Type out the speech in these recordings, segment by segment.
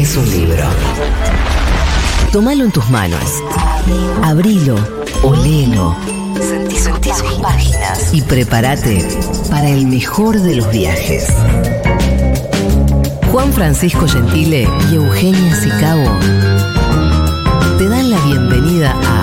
es un libro. Tómalo en tus manos. Abrilo, olelo. Sentí, sentí sus páginas. Y prepárate para el mejor de los viajes. Juan Francisco Gentile y Eugenia Sicabo te dan la bienvenida a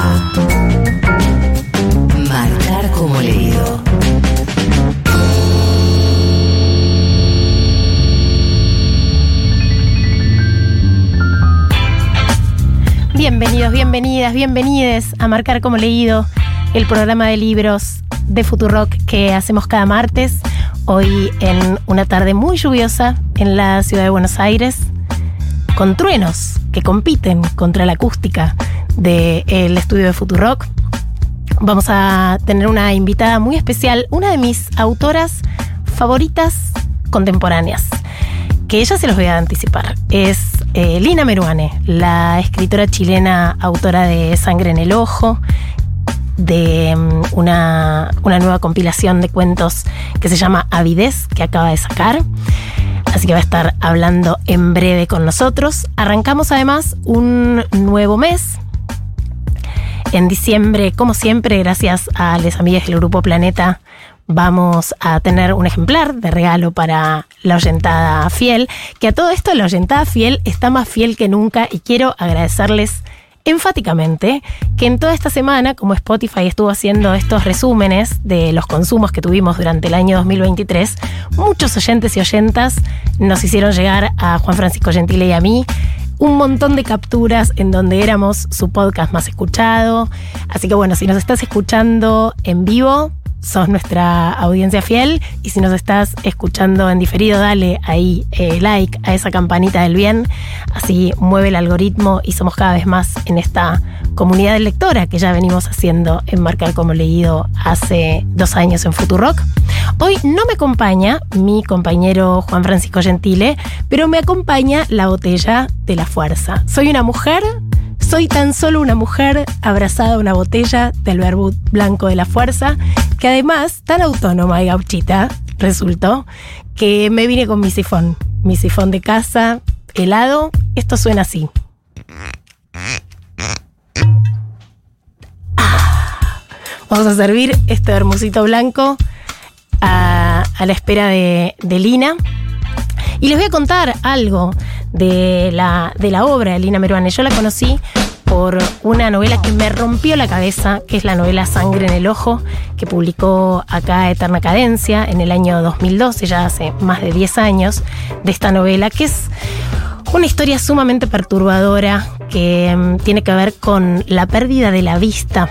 Bienvenidos, bienvenidas, bienvenides a Marcar como Leído, el programa de libros de Futurock que hacemos cada martes. Hoy en una tarde muy lluviosa en la ciudad de Buenos Aires, con truenos que compiten contra la acústica del estudio de Futurock. Vamos a tener una invitada muy especial, una de mis autoras favoritas contemporáneas que ella se los voy a anticipar. Es eh, Lina Meruane, la escritora chilena, autora de Sangre en el Ojo, de um, una, una, nueva compilación de cuentos que se llama Avidez, que acaba de sacar. Así que va a estar hablando en breve con nosotros. Arrancamos además un nuevo mes. En diciembre, como siempre, gracias a las amigas del Grupo Planeta, vamos a tener un ejemplar de regalo para la oyentada fiel, que a todo esto la oyentada fiel está más fiel que nunca y quiero agradecerles enfáticamente que en toda esta semana, como Spotify estuvo haciendo estos resúmenes de los consumos que tuvimos durante el año 2023, muchos oyentes y oyentas nos hicieron llegar a Juan Francisco Gentile y a mí un montón de capturas en donde éramos su podcast más escuchado. Así que bueno, si nos estás escuchando en vivo, sos nuestra audiencia fiel y si nos estás escuchando en diferido, dale ahí eh, like a esa campanita del bien, así mueve el algoritmo y somos cada vez más en esta comunidad de lectora que ya venimos haciendo en Marcar como leído hace dos años en Futurock. Hoy no me acompaña mi compañero Juan Francisco Gentile, pero me acompaña la botella de la fuerza. Soy una mujer soy tan solo una mujer abrazada a una botella del verbo blanco de la fuerza, que además, tan autónoma y gauchita, resultó que me vine con mi sifón. Mi sifón de casa, helado. Esto suena así. Ah, vamos a servir este hermosito blanco a, la espera de, de Lina. Y les voy a contar algo de la, de la obra de Lina Meruane. Yo la conocí por una novela que me rompió la cabeza, que es la novela Sangre en el Ojo, que publicó acá Eterna Cadencia en el año 2012, ya hace más de 10 años, de esta novela, que es una historia sumamente perturbadora que mm, tiene que ver con la pérdida de la vista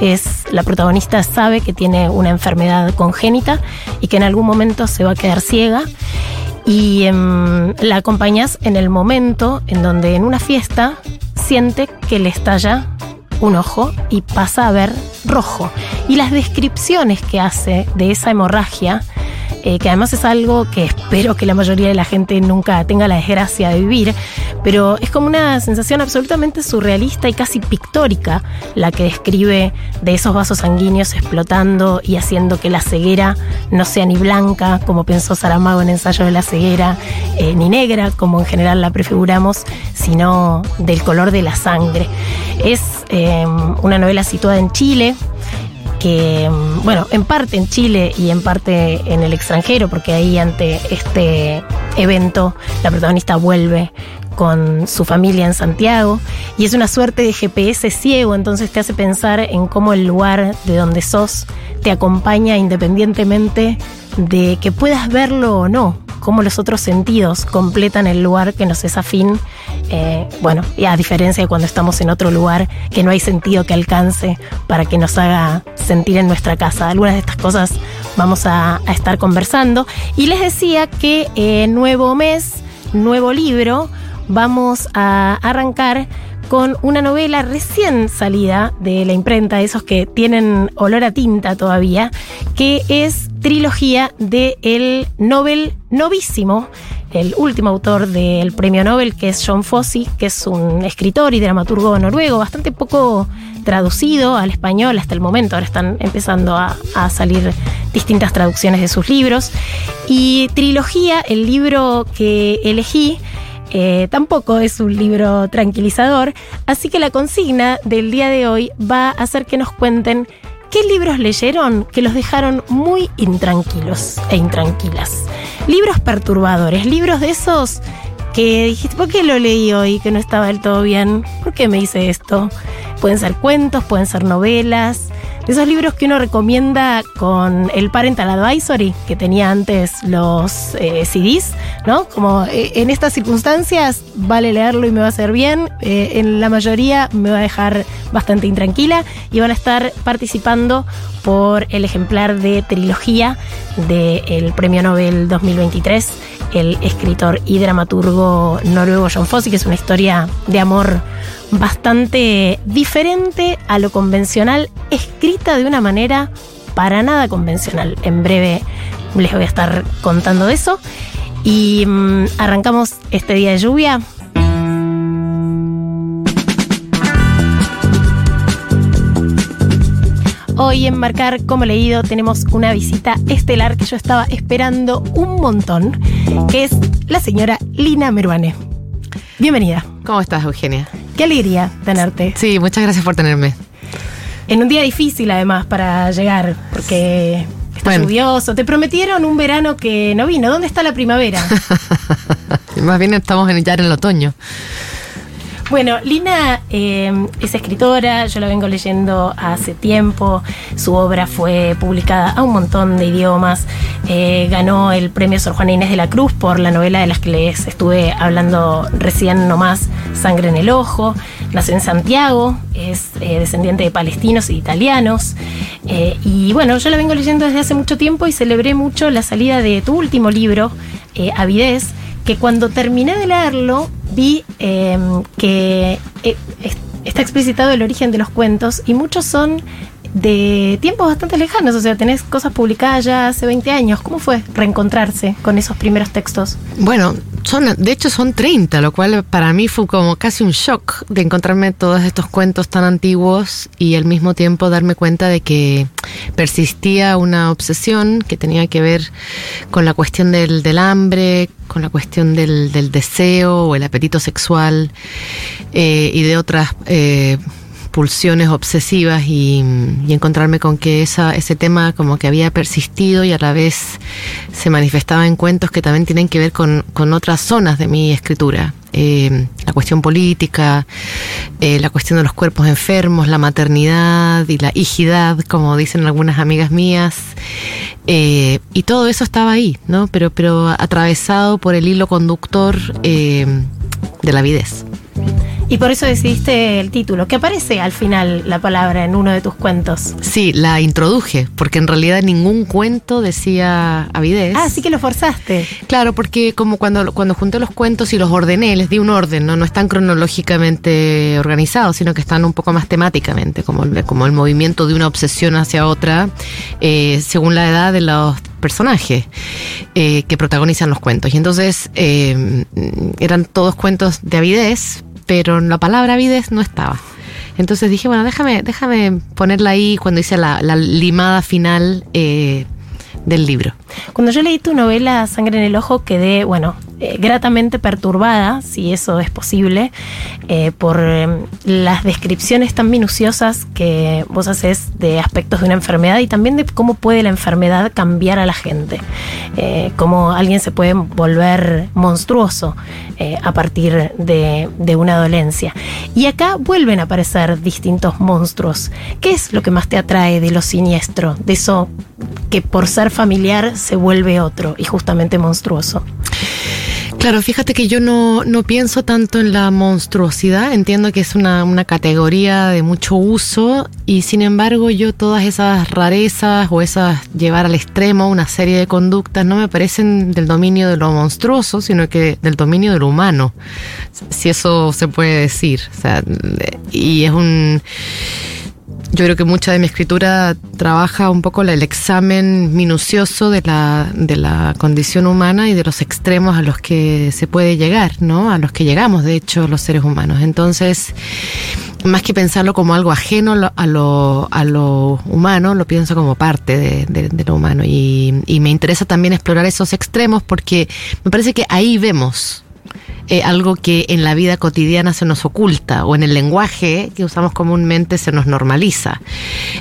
es la protagonista sabe que tiene una enfermedad congénita y que en algún momento se va a quedar ciega y em, la acompañas en el momento en donde en una fiesta siente que le estalla un ojo y pasa a ver rojo. Y las descripciones que hace de esa hemorragia eh, que además es algo que espero que la mayoría de la gente nunca tenga la desgracia de vivir, pero es como una sensación absolutamente surrealista y casi pictórica la que describe de esos vasos sanguíneos explotando y haciendo que la ceguera no sea ni blanca, como pensó Saramago en Ensayo de la ceguera, eh, ni negra, como en general la prefiguramos, sino del color de la sangre. Es eh, una novela situada en Chile, que, mm, bueno, en parte en Chile y en parte en el extranjero, porque ahí ante este evento la protagonista vuelve con su familia en Santiago y es una suerte de GPS ciego, entonces te hace pensar en cómo el lugar de donde sos te acompaña independientemente de que puedas verlo o no, cómo los otros sentidos completan el lugar que nos es afín. Eh, bueno, y a diferencia de cuando estamos en otro lugar que no hay sentido que alcance para que nos haga sentir en nuestra casa. Algunas de estas cosas vamos a, estar conversando. Y les decía que eh, nuevo mes, nuevo libro, vamos a arrancar con una novela recién salida de la imprenta, esos que tienen olor a tinta todavía, que es trilogía de el Nobel novísimo, el último autor del premio Nobel, que es John Fosse, que es un escritor y dramaturgo noruego, bastante poco traducido al español hasta el momento. Ahora están empezando a salir distintas traducciones de sus libros. Y Trilogía, el libro que elegí, eh, tampoco es un libro tranquilizador, así que la consigna del día de hoy va a ser que nos cuenten qué libros leyeron que los dejaron muy intranquilos e intranquilas. Libros perturbadores, libros de esos que dijiste, ¿por qué lo leí hoy que no estaba del todo bien? ¿Por qué me hice esto? Pueden ser cuentos, pueden ser novelas, esos libros que uno recomienda con el Parental Advisory que tenía antes los eh, CDs, ¿no? Como eh, en estas circunstancias vale leerlo y me va a hacer bien, eh, en la mayoría me va a dejar bastante intranquila y van a estar participando por el ejemplar de trilogía del Premio Nobel 2023, el escritor y dramaturgo noruego John Fosse, que es una historia de amor bastante diferente a lo convencional, escrita de una manera para nada convencional. En breve les voy a estar contando eso. Y mm, arrancamos este día de lluvia. Hoy en Marcar como leído tenemos una visita estelar que yo estaba esperando un montón, que es la señora Lina Meruane. Bienvenida. ¿Cómo estás, Eugenia? Qué alegría tenerte. Sí, muchas gracias por tenerme. En un día difícil además para llegar, porque está Bueno. lluvioso. Te prometieron un verano que no vino. ¿Dónde está la primavera? Más bien estamos en, ya en el otoño. Bueno, Lina eh, es escritora, yo la vengo leyendo hace tiempo, su obra fue publicada a un montón de idiomas, eh, ganó el premio Sor Juana Inés de la Cruz por la novela de las que les estuve hablando recién nomás, Sangre en el Ojo, nació en Santiago, es eh, descendiente de palestinos e italianos, y bueno, yo la vengo leyendo desde hace mucho tiempo y celebré mucho la salida de tu último libro, Avidez, que cuando terminé de leerlo vi eh, que eh, es- está explicitado el origen de los cuentos y muchos son de tiempos bastante lejanos, o sea, tenés cosas publicadas ya hace 20 años. ¿Cómo fue reencontrarse con esos primeros textos? Bueno, son, de hecho son 30, lo cual para mí fue como casi un shock de encontrarme todos estos cuentos tan antiguos y al mismo tiempo darme cuenta de que persistía una obsesión que tenía que ver con la cuestión del, del hambre, con la cuestión del, del deseo o el apetito sexual eh, y de otras eh, pulsiones obsesivas y, encontrarme con que ese tema como que había persistido y a la vez se manifestaba en cuentos que también tienen que ver con, otras zonas de mi escritura. Eh, la cuestión política, eh, la cuestión de los cuerpos enfermos, la maternidad y la hijidad, como dicen algunas amigas mías. Eh, y todo eso estaba ahí, ¿no? Pero, pero atravesado por el hilo conductor de la avidez. Y por eso decidiste el título, que aparece al final la palabra en uno de tus cuentos. Sí, la introduje, porque en realidad ningún cuento decía avidez. Ah, sí que lo forzaste. Claro, porque como cuando, cuando junté los cuentos y los ordené, les di un orden, ¿no? No están cronológicamente organizados, sino que están un poco más temáticamente, como el, como el movimiento de una obsesión hacia otra, eh, según la edad de los personajes eh, que protagonizan los cuentos. Y entonces eh, eran todos cuentos de avidez, pero la palabra avidez no estaba. Entonces dije, bueno, déjame, déjame ponerla ahí cuando hice la, la limada final eh, del libro. Cuando yo leí tu novela Sangre en el Ojo quedé, bueno, eh, gratamente perturbada, si eso es posible, eh, por eh, las descripciones tan minuciosas que vos haces de aspectos de una enfermedad y también de cómo puede la enfermedad cambiar a la gente, eh, cómo alguien se puede volver monstruoso eh, a partir de, de una dolencia. Y acá vuelven a aparecer distintos monstruos. ¿Qué es lo que más te atrae de lo siniestro, de eso que por ser familiar se vuelve otro y justamente monstruoso? Claro, fíjate que yo no, no pienso tanto en la monstruosidad, entiendo que es una, una, categoría de mucho uso y sin embargo yo todas esas rarezas o esas llevar al extremo una serie de conductas no me parecen del dominio de lo monstruoso, sino que del dominio de lo humano, si eso se puede decir. O sea, y es un yo creo que mucha de mi escritura trabaja un poco el examen minucioso de la, de la condición humana y de los extremos a los que se puede llegar, ¿no? A los que llegamos, de hecho, los seres humanos. Entonces, más que pensarlo como algo ajeno a lo, a lo humano, lo pienso como parte de, lo humano. Y me interesa también explorar esos extremos porque me parece que ahí vemos eh, algo que en la vida cotidiana se nos oculta o en el lenguaje que usamos comúnmente se nos normaliza.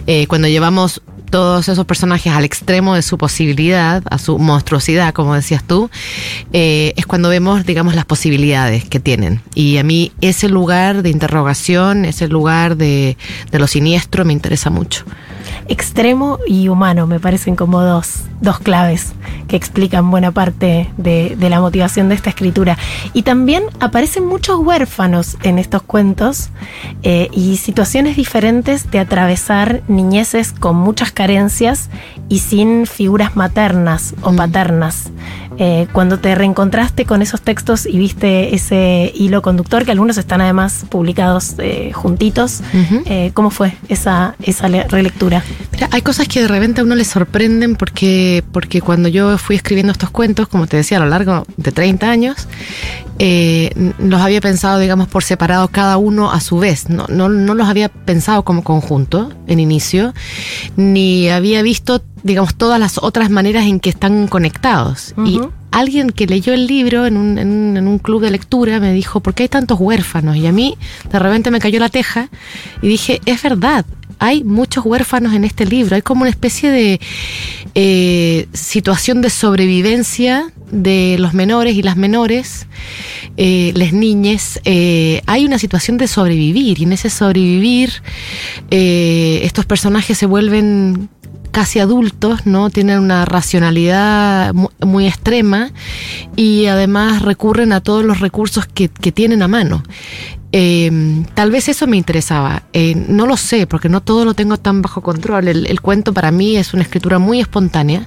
Eh, cuando llevamos todos esos personajes al extremo de su posibilidad, a su monstruosidad, como decías tú, eh, es cuando vemos, digamos, las posibilidades que tienen. Y a mí ese lugar de interrogación, ese lugar de, de lo siniestro me interesa mucho extremo y humano me parecen como dos, dos claves que explican buena parte de, de, la motivación de esta escritura. Y también aparecen muchos huérfanos en estos cuentos eh, y situaciones diferentes de atravesar niñeces con muchas carencias y sin figuras maternas o mm. Eh, cuando te reencontraste con esos textos y viste ese hilo conductor, que algunos están además publicados eh, juntitos, eh, ¿cómo fue esa, esa relectura? Mira, hay cosas que de repente a uno le sorprenden porque, porque cuando yo fui escribiendo estos cuentos, como te decía, a lo largo de 30 años, los había pensado, digamos, por separado cada uno a su vez. No, no, no los había pensado como conjunto en inicio, ni había visto digamos, todas las otras maneras en que están conectados. Y alguien que leyó el libro en un, en, un, club de lectura me dijo, ¿por qué hay tantos huérfanos? Y a mí de repente me cayó la teja y dije, es verdad, hay muchos huérfanos en este libro, hay como una especie de eh, situación de sobrevivencia de los menores y las menores, eh, las niñas, eh, hay una situación de sobrevivir y en ese sobrevivir estos personajes se vuelven casi adultos, ¿no? Tienen una racionalidad muy, extrema y además recurren a todos los recursos que, tienen a mano. Eh, tal vez eso me interesaba. Eh, no lo sé, porque no todo lo tengo tan bajo control. el, cuento para mí es una escritura muy espontánea.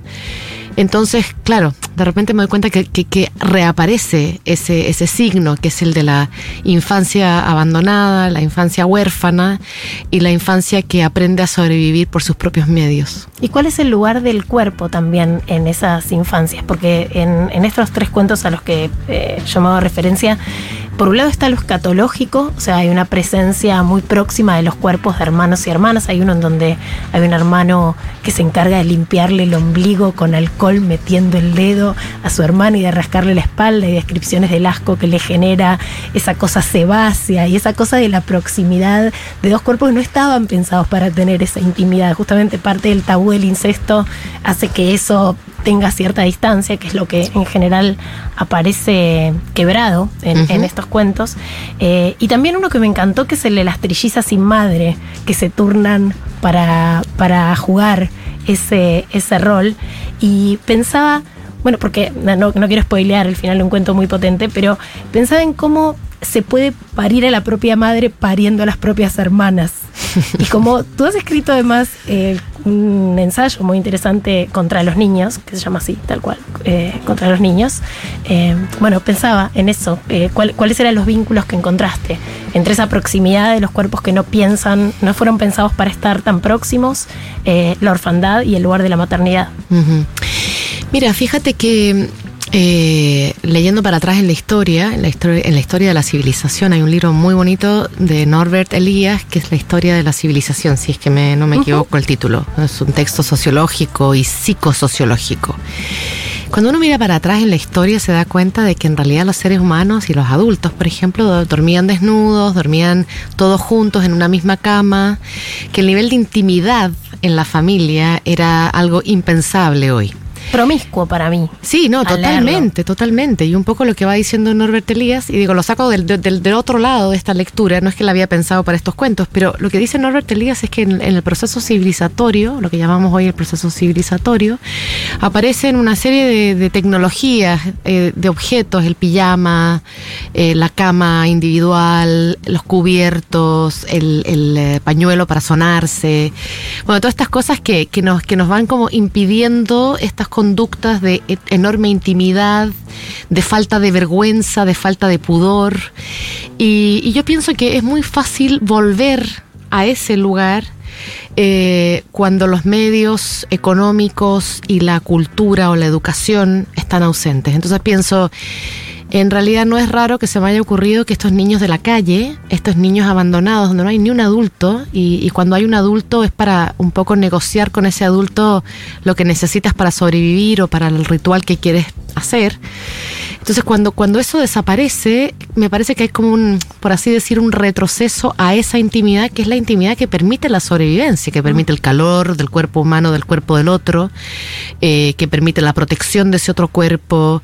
Entonces, claro, de repente me doy cuenta que, reaparece ese, signo, que es el de la infancia abandonada, la infancia huérfana y la infancia que aprende a sobrevivir por sus propios medios. ¿Y cuál es el lugar del cuerpo también en esas infancias? Porque en, estos tres cuentos a los que eh, yo referencia, por un lado está lo escatológico, o sea, hay una presencia muy próxima de los cuerpos de hermanos y hermanas. Hay uno en donde hay un hermano que se encarga de limpiarle el ombligo con alcohol metiendo el dedo a su hermano y de rascarle la espalda y descripciones del asco que le genera esa cosa sebácea y esa cosa de la proximidad de dos cuerpos que no estaban pensados para tener esa intimidad. Justamente parte del tabú del incesto hace que eso tenga cierta distancia, que es lo que en general aparece quebrado en, estos cuentos. Eh, y también uno que me encantó, que es el de las trillizas sin madre, que se turnan para, para jugar ese, ese rol. Y pensaba, bueno, porque no, no quiero spoilear el final de un cuento muy potente, pero pensaba en cómo se puede parir a la propia madre pariendo a las propias hermanas. Y como tú has escrito además eh, un ensayo muy interesante contra los niños, que se llama así, tal cual, eh, contra los niños, eh, bueno, pensaba en eso, cuáles eran los vínculos que encontraste entre esa proximidad de los cuerpos que no piensan, no fueron pensados para estar tan próximos, la orfandad y el lugar de la maternidad. Mira, fíjate que eh, leyendo para atrás en la historia, en la historia, en la historia de la civilización, hay un libro muy bonito de Norbert Elias que es la historia de la civilización, si es que no me equivoco el título. Es un texto sociológico y psicosociológico. Cuando uno mira para atrás en la historia se da cuenta de que en realidad los seres humanos y los adultos, por ejemplo, dormían desnudos, dormían todos juntos en una misma cama, que el nivel de intimidad en la familia era algo impensable hoy. Promiscuo para mí. Sí, no, al totalmente, totalmente. Y un poco lo que va diciendo Norbert Elías, y digo, lo saco del, del, del otro lado de esta lectura, no es que la había pensado para estos cuentos, pero lo que dice Norbert Elías es que en, en el proceso civilizatorio, lo que llamamos hoy el proceso civilizatorio, aparecen una serie de, de tecnologías, eh, de objetos, el pijama, eh, la cama individual, los cubiertos, el, el eh, pañuelo para sonarse, bueno, todas estas cosas que, que, nos, que nos van como impidiendo estas conductas de e- enorme intimidad, de falta de vergüenza, de falta de pudor. Y, yo pienso que es muy fácil volver a ese lugar eh, cuando los medios económicos y la cultura o la educación están ausentes. Entonces pienso, en realidad no es raro que se me haya ocurrido que estos niños de la calle, estos niños abandonados, donde no hay ni un adulto, y, cuando hay un adulto es para un poco negociar con ese adulto lo que necesitas para sobrevivir o para el ritual que quieres hacer. Entonces cuando, cuando eso desaparece, me parece que hay como un, por así decir, un retroceso a esa intimidad, que es la intimidad que permite la sobrevivencia, que permite el calor del cuerpo humano, del cuerpo del otro, eh, que permite la protección de ese otro cuerpo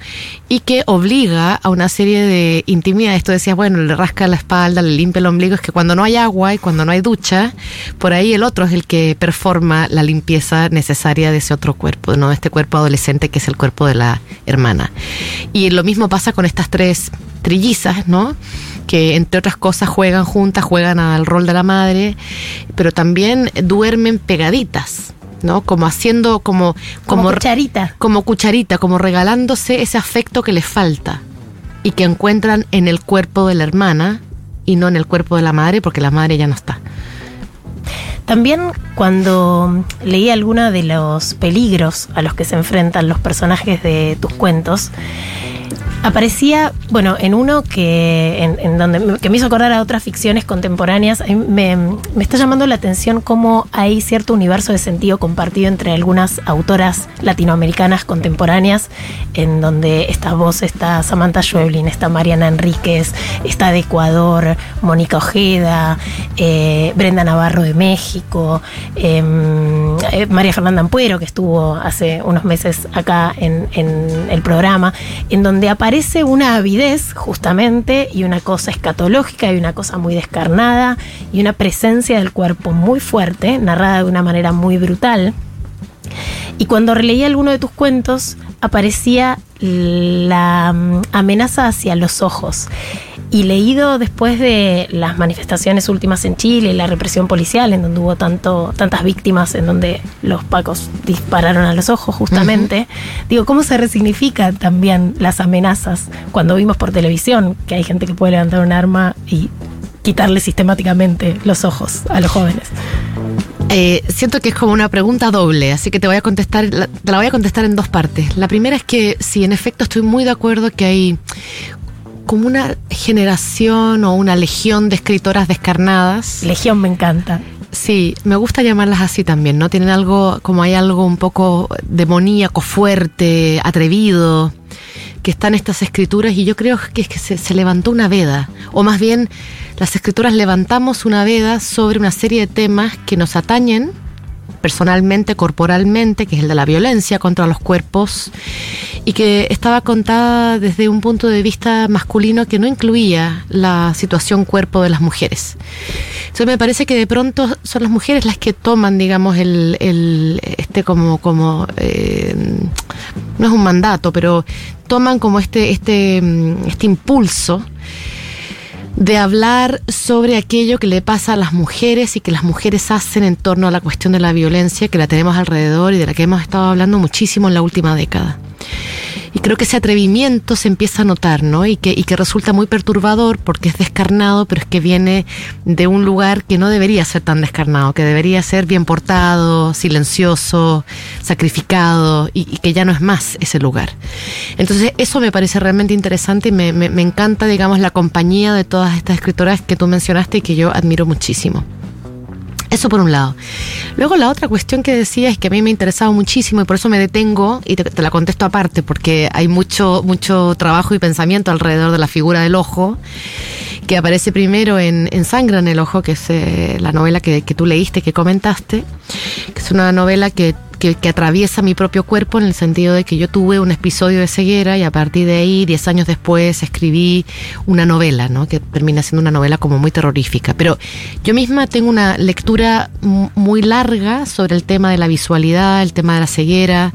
y que obliga a una serie de intimidades. Esto decías, bueno, le rasca la espalda, le limpia el ombligo, es que cuando no hay agua y cuando no hay ducha, por ahí el otro es el que performa la limpieza necesaria de ese otro cuerpo, ¿no? Este cuerpo adolescente que es el cuerpo de la hermana. Y lo mismo pasa con estas tres trillizas, ¿no? Que entre otras cosas juegan juntas, juegan al rol de la madre, pero también duermen pegaditas. ¿no? Como haciendo como como, como cucharita. Como cucharita, como regalándose ese afecto que les falta y que encuentran en el cuerpo de la hermana y no en el cuerpo de la madre porque la madre ya no está. También cuando leí algunos de los peligros a los que se enfrentan los personajes de tus cuentos, aparecía, bueno, en uno que, en, donde me, que me hizo acordar a otras ficciones contemporáneas, me, está llamando la atención cómo hay cierto universo de sentido compartido entre algunas autoras latinoamericanas contemporáneas, en donde esta voz está Samantha Schweblin, está Mariana Enríquez, está de Ecuador, Mónica Ojeda, eh, Brenda Navarro de México, em, eh, María Fernanda Ampuero, que estuvo hace unos meses acá en, en el programa, en donde aparece parece una avidez justamente y una cosa escatológica y una cosa muy descarnada y una presencia del cuerpo muy fuerte, narrada de una manera muy brutal. Y cuando releí alguno de tus cuentos aparecía la amenaza hacia los ojos. Y leído después de las manifestaciones últimas en Chile, la represión policial, en donde hubo tanto, tantas víctimas, en donde los pacos dispararon a los ojos justamente, uh -huh. digo, ¿cómo se resignifican también las amenazas cuando vimos por televisión que hay gente que puede levantar un arma y quitarle sistemáticamente los ojos a los jóvenes? Eh, siento que es como una pregunta doble, así que te voy a contestar, la, te la voy a contestar en dos partes. La primera es que sí, en efecto estoy muy de acuerdo que hay como una generación o una legión de escritoras descarnadas. Legión me encanta. Sí, me gusta llamarlas así también, ¿no? Tienen algo, como hay algo un poco demoníaco, fuerte, atrevido, que están estas escrituras y yo creo que es que se, se levantó una veda, o más bien las escrituras levantamos una veda sobre una serie de temas que nos atañen personalmente, corporalmente, que es el de la violencia contra los cuerpos, y que estaba contada desde un punto de vista masculino que no incluía la situación cuerpo de las mujeres. Entonces me parece que de pronto son las mujeres las que toman, digamos, el, este como, como eh, no es un mandato, pero toman como este, este, este impulso de hablar sobre aquello que le pasa a las mujeres y que las mujeres hacen en torno a la cuestión de la violencia que la tenemos alrededor y de la que hemos estado hablando muchísimo en la última década. Y creo que ese atrevimiento se empieza a notar, ¿no? Y que, y que resulta muy perturbador porque es descarnado, pero es que viene de un lugar que no debería ser tan descarnado, que debería ser bien portado, silencioso, sacrificado, y, que ya no es más ese lugar. Entonces, eso me parece realmente interesante y me, me, me encanta, digamos, la compañía de todas estas escritoras que tú mencionaste y que yo admiro muchísimo. Eso por un lado. Luego la otra cuestión que decía es que a mí me ha interesado muchísimo y por eso me detengo y te, la contesto aparte porque hay mucho, mucho trabajo y pensamiento alrededor de la figura del ojo que aparece primero en, en Sangre en el Ojo, que es eh, la novela que, que, tú leíste, que comentaste, que es una novela que, que, que, atraviesa mi propio cuerpo en el sentido de que yo tuve un episodio de ceguera y a partir de ahí, diez años después, escribí una novela, ¿no? que termina siendo una novela como muy terrorífica. Pero yo misma tengo una lectura muy larga sobre el tema de la visualidad, el tema de la ceguera,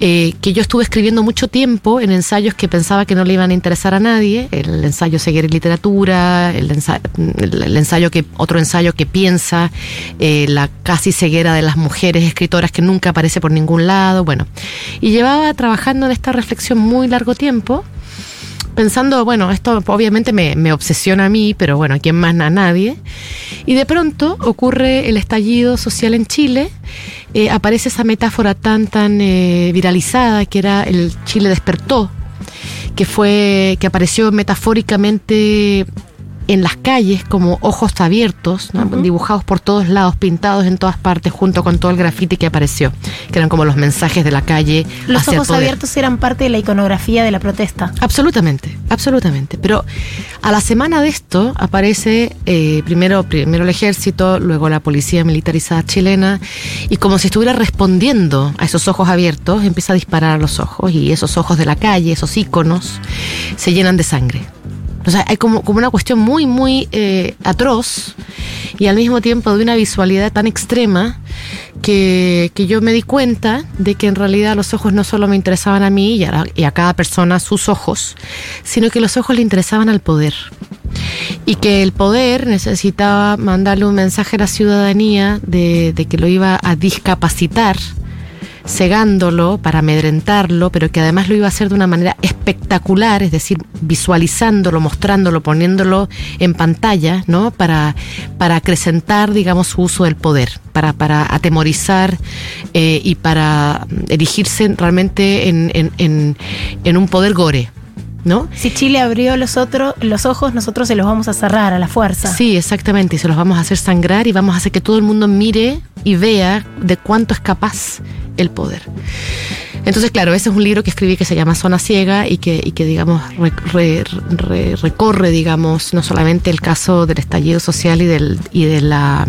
eh, que yo estuve escribiendo mucho tiempo en ensayos que pensaba que no le iban a interesar a nadie, el ensayo Ceguera y Literatura, el ensayo, el ensayo que, otro ensayo que piensa eh, la casi ceguera de las mujeres escritoras que nunca aparece por ningún lado, bueno. Y llevaba trabajando en esta reflexión muy largo tiempo, pensando, bueno, esto obviamente me, me obsesiona a mí, pero bueno, ¿a quién más? A nadie. Y de pronto ocurre el estallido social en Chile, eh, aparece esa metáfora tan, tan eh, viralizada que era el Chile despertó, que fue, que apareció metafóricamente en las calles como ojos abiertos, dibujados por todos lados, pintados en todas partes, junto con todo el grafiti que apareció, que eran como los mensajes de la calle. Los ojos abiertos eran parte de la iconografía de la protesta. Absolutamente, absolutamente. Pero a la semana de esto aparece eh, primero, primero el ejército, luego la policía militarizada chilena, y como si estuviera respondiendo a esos ojos abiertos, empieza a disparar a los ojos, y esos ojos de la calle, esos iconos, se llenan de sangre. O sea, hay como, una cuestión muy, muy eh, atroz y al mismo tiempo de una visualidad tan extrema que, que, yo me di cuenta de que en realidad los ojos no solo me interesaban a mí y a, y a cada persona sus ojos, sino que los ojos le interesaban al poder. Y que el poder necesitaba mandarle un mensaje a la ciudadanía de que lo iba a discapacitar cegándolo para amedrentarlo, pero que además lo iba a hacer de una manera espectacular, es decir, visualizándolo, mostrándolo, poniéndolo en pantalla, ¿no? Para, para acrecentar, digamos, su uso del poder, para, para atemorizar eh, y para erigirse realmente en, en, en, un poder gore. ¿No? Si Chile abrió los, otros, los ojos, nosotros se los vamos a cerrar a la fuerza. Sí, exactamente, y se los vamos a hacer sangrar y vamos a hacer que todo el mundo mire y vea de cuánto es capaz el poder. Entonces, claro, ese es un libro que escribí que se llama Zona Ciega y que, y que digamos, recorre, digamos, no solamente el caso del estallido social y del, y de la,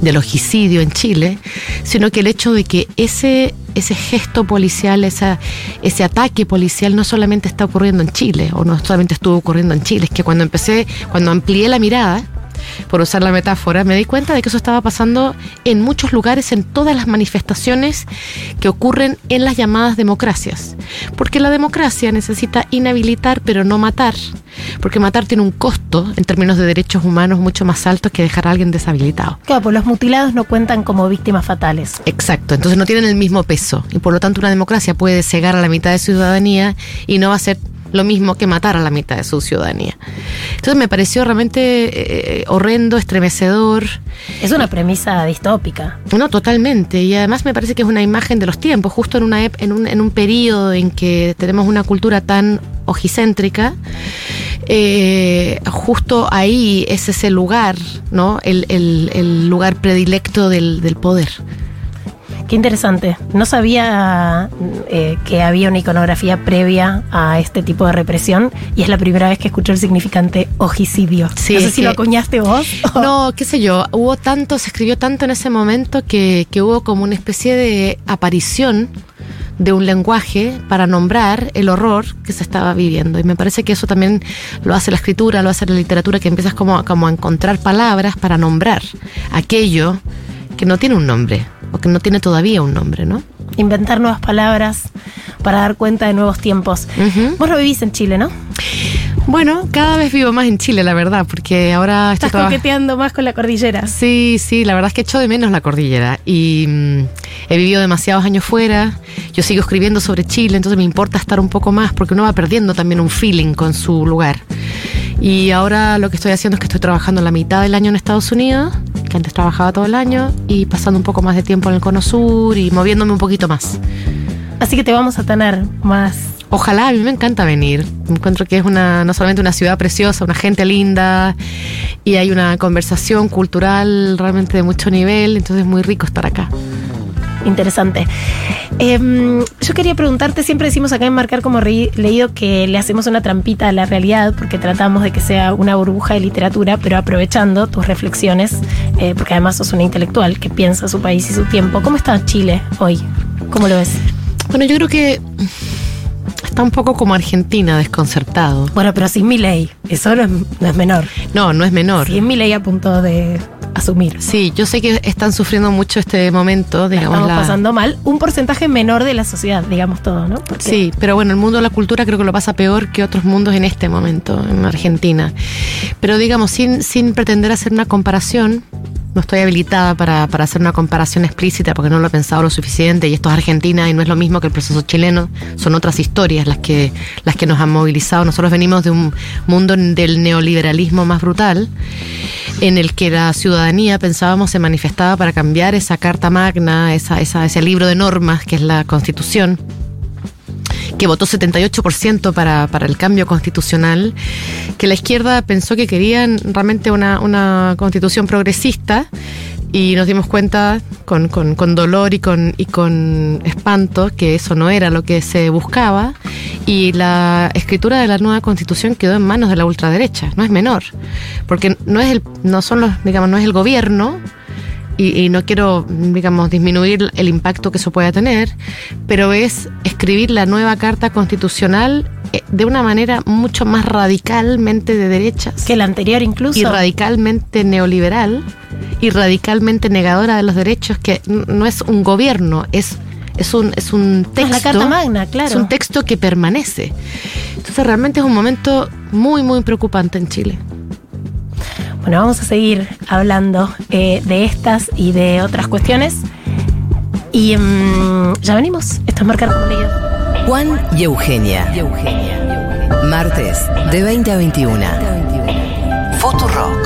del homicidio en Chile, sino que el hecho de que ese, ese gesto policial, esa, ese ataque policial no solamente está ocurriendo en Chile, o no solamente estuvo ocurriendo en Chile, es que cuando empecé, cuando amplié la mirada, por usar la metáfora, me di cuenta de que eso estaba pasando en muchos lugares, en todas las manifestaciones que ocurren en las llamadas democracias. Porque la democracia necesita inhabilitar pero no matar. Porque matar tiene un costo en términos de derechos humanos mucho más alto que dejar a alguien deshabilitado. Claro, pues los mutilados no cuentan como víctimas fatales. Exacto, entonces no tienen el mismo peso. Y por lo tanto una democracia puede cegar a la mitad de ciudadanía y no va a ser lo mismo que matar a la mitad de su ciudadanía. Entonces me pareció realmente eh, horrendo, estremecedor. Es una premisa distópica. No, totalmente. Y además me parece que es una imagen de los tiempos, justo en, una, en, un, en un periodo en que tenemos una cultura tan ojicéntrica. Eh, justo ahí es ese lugar, ¿no? El, el, el lugar predilecto del, del poder. Qué interesante. No sabía eh, que había una iconografía previa a este tipo de represión y es la primera vez que escucho el significante ojicidio. no sé si lo acuñaste vos. No, qué sé yo. Hubo tanto, se escribió tanto en ese momento que, que hubo como una especie de aparición de un lenguaje para nombrar el horror que se estaba viviendo. Y me parece que eso también lo hace la escritura, lo hace la literatura, que empiezas como, como a encontrar palabras para nombrar aquello que no tiene un nombre o que no tiene todavía un nombre, ¿no? Inventar nuevas palabras para dar cuenta de nuevos tiempos. Vos lo vivís en Chile, ¿no? Bueno, cada vez vivo más en Chile, la verdad, porque ahora estás coqueteando más con la cordillera. Sí, sí, la verdad es que echo de menos la cordillera y mm, he vivido demasiados años fuera. Yo sigo escribiendo sobre Chile, entonces me importa estar un poco más porque uno va perdiendo también un feeling con su lugar. Y ahora lo que estoy haciendo es que estoy trabajando la mitad del año en Estados Unidos, que antes trabajaba todo el año, y pasando un poco más de tiempo en el Cono Sur y moviéndome un poquito más. Así que te vamos a tener más. Ojalá, a mí me encanta venir. Me encuentro que es una, no solamente una ciudad preciosa, una gente linda, y hay una conversación cultural realmente de mucho nivel, entonces es muy rico estar acá interesante. Em, yo quería preguntarte, siempre decimos acá en Marcar como leído que le hacemos una trampita a la realidad porque tratamos de que sea una burbuja de literatura, pero aprovechando tus reflexiones eh, porque además sos una intelectual que piensa su país y su tiempo. ¿Cómo está Chile hoy? ¿Cómo lo ves? Bueno, yo creo que está un poco como Argentina, desconcertado. Bueno, pero sin mi ley, eso no es, no es menor. No, no es menor. Sin mi ley a punto de asumir. Sí, yo sé que están sufriendo mucho este momento, La digamos. estamos la- pasando mal. Un porcentaje menor de la sociedad, digamos todo, ¿no? Porque Sí, pero bueno, el mundo de la cultura creo que lo pasa peor que otros mundos en este momento, en Argentina. Pero digamos, sin, sin pretender hacer una comparación, no estoy habilitada para, para hacer una comparación explícita porque no lo he pensado lo suficiente y esto es Argentina y no es lo mismo que el proceso chileno, son otras historias las que, las que nos han movilizado. Nosotros venimos de un mundo del neoliberalismo más brutal en el que la ciudadanía pensábamos se manifestaba para cambiar esa carta magna, esa, esa, ese libro de normas que es la constitución que votó 78% para, para el cambio constitucional, que la izquierda pensó que querían realmente una, una constitución progresista y nos dimos cuenta con, con- con dolor y con, y con espanto que eso no era lo que se buscaba y la escritura de la nueva constitución quedó en manos de la ultraderecha, no es menor, porque no es el, no son los, digamos, no es el gobierno, y, y no quiero, digamos, disminuir el impacto que eso pueda tener, pero es escribir la nueva Carta Constitucional eh, de una manera mucho más radicalmente de derechas que la anterior incluso. y radicalmente neoliberal y radicalmente negadora de los derechos, que no es un gobierno, es, es, un, es un texto. la Carta Magna, claro. Es un texto que permanece. Entonces realmente es un momento muy, muy preocupante en Chile. Bueno, vamos a seguir hablando eh, de estas y de otras cuestiones. Y mm, ya venimos. Esto es como leído. Juan y Eugenia. Martes, de 20 a 21. Futurock.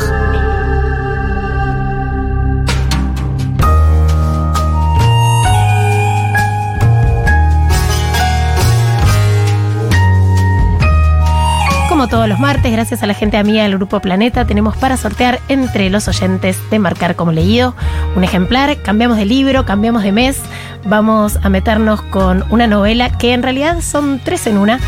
Todos los martes, gracias a la gente amiga del Grupo Planeta, tenemos para sortear entre los oyentes de Marcar como leído un ejemplar. Cambiamos de libro, cambiamos de mes. Vamos a meternos con una novela que en realidad son tres en una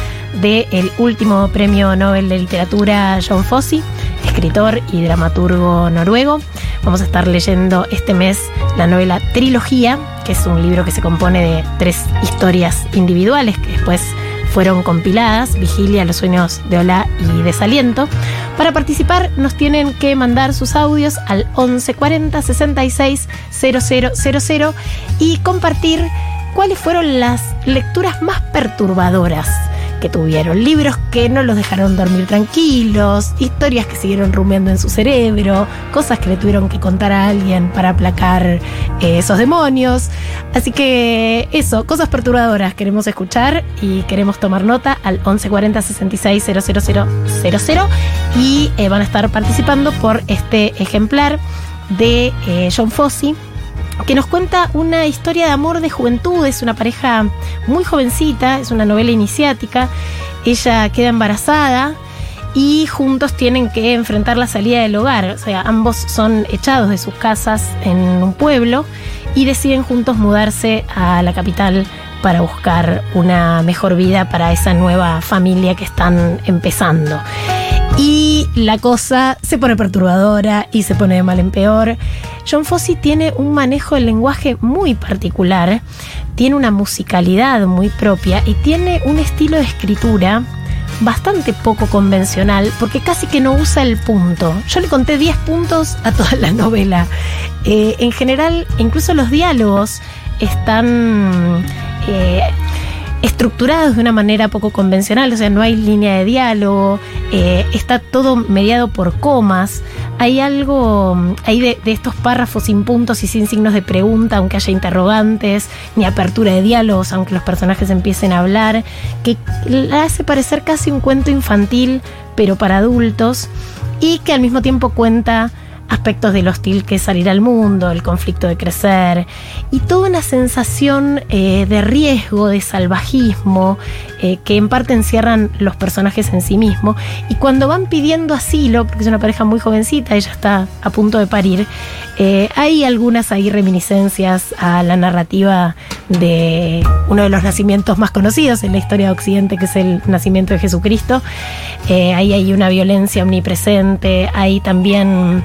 del último premio Nobel de Literatura John Fosse, escritor y dramaturgo noruego. Vamos a estar leyendo este mes la novela Trilogía, que es un libro que se compone de tres historias individuales que después fueron compiladas, Vigilia, Los sueños de Ola y Desaliento. Para participar nos tienen que mandar sus audios al 1140 66 000 y compartir cuáles fueron las lecturas más perturbadoras tuvieron. Libros que no los dejaron dormir tranquilos, historias que siguieron rumiando en su cerebro, cosas que le tuvieron que contar a alguien para aplacar eh, esos demonios. Así que eso, cosas perturbadoras queremos escuchar y queremos tomar nota al 1140 66 000 y eh, van a estar participando por este ejemplar de eh, John Fosse que nos cuenta una historia de amor de juventud. Es una pareja muy jovencita, es una novela iniciática. Ella queda embarazada y juntos tienen que enfrentar la salida del hogar. O sea, ambos son echados de sus casas en un pueblo y deciden juntos mudarse a la capital para buscar una mejor vida para esa nueva familia que están empezando. Y la cosa se pone perturbadora y se pone de mal en peor. John Fosse tiene un manejo del lenguaje muy particular, tiene una musicalidad muy propia y tiene un estilo de escritura bastante poco convencional porque casi que no usa el punto. Yo le conté 10 puntos a toda la novela. Eh, en general, incluso los diálogos están... eh, estructurados de una manera poco convencional, o sea, no hay línea de diálogo, eh, está todo mediado por comas, hay algo mm, ahí de, estos párrafos sin puntos y sin signos de pregunta, aunque haya interrogantes, ni apertura de diálogos, aunque los personajes empiecen a hablar, que hace parecer casi un cuento infantil, pero para adultos, y que al mismo tiempo cuenta aspectos del hostil que es salir al mundo, el conflicto de crecer y toda una sensación eh, de riesgo, de salvajismo eh, que en parte encierran los personajes en sí mismos y cuando van pidiendo asilo, porque es una pareja muy jovencita, ella está a punto de parir, eh, hay algunas ahí reminiscencias a la narrativa de uno de los nacimientos más conocidos en la historia de Occidente, que es el nacimiento de Jesucristo. Ahí hay una violencia omnipresente, hay también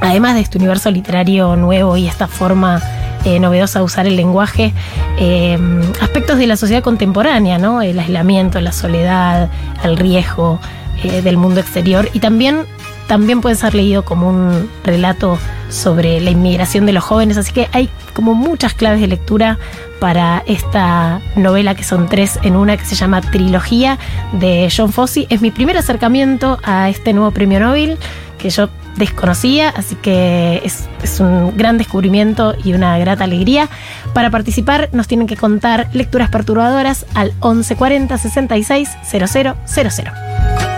además de este universo literario nuevo y esta forma eh, novedosa de usar el lenguaje, eh, aspectos de la sociedad contemporánea, ¿no? El aislamiento, la soledad, el riesgo eh, del mundo exterior y también, también puede ser leído como un relato sobre la inmigración de los jóvenes, así que hay como muchas claves de lectura para esta novela que son tres en una que se llama Trilogía de John Fossey. Es mi primer acercamiento a este nuevo premio Nobel que yo desconocía, así que es, un gran descubrimiento y una grata alegría. Para participar nos tienen que contar lecturas perturbadoras al 1140 66 0000.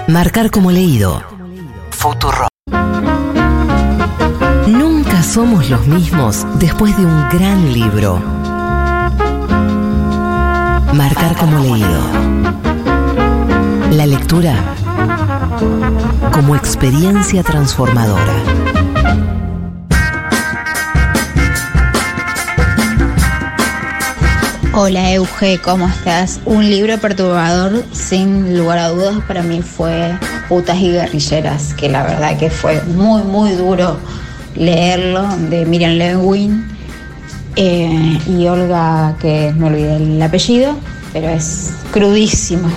Marcar como leído. Futuro. Nunca somos los mismos después de un gran libro. Marcar como leído. La lectura como experiencia transformadora. Hola Euge, ¿cómo estás? Un libro perturbador, sin lugar a dudas, para mí fue Putas y Guerrilleras, que la verdad que fue muy, muy duro leerlo, de Miriam Lewin eh, y Olga, que me olvidé el apellido, pero es crudísimo.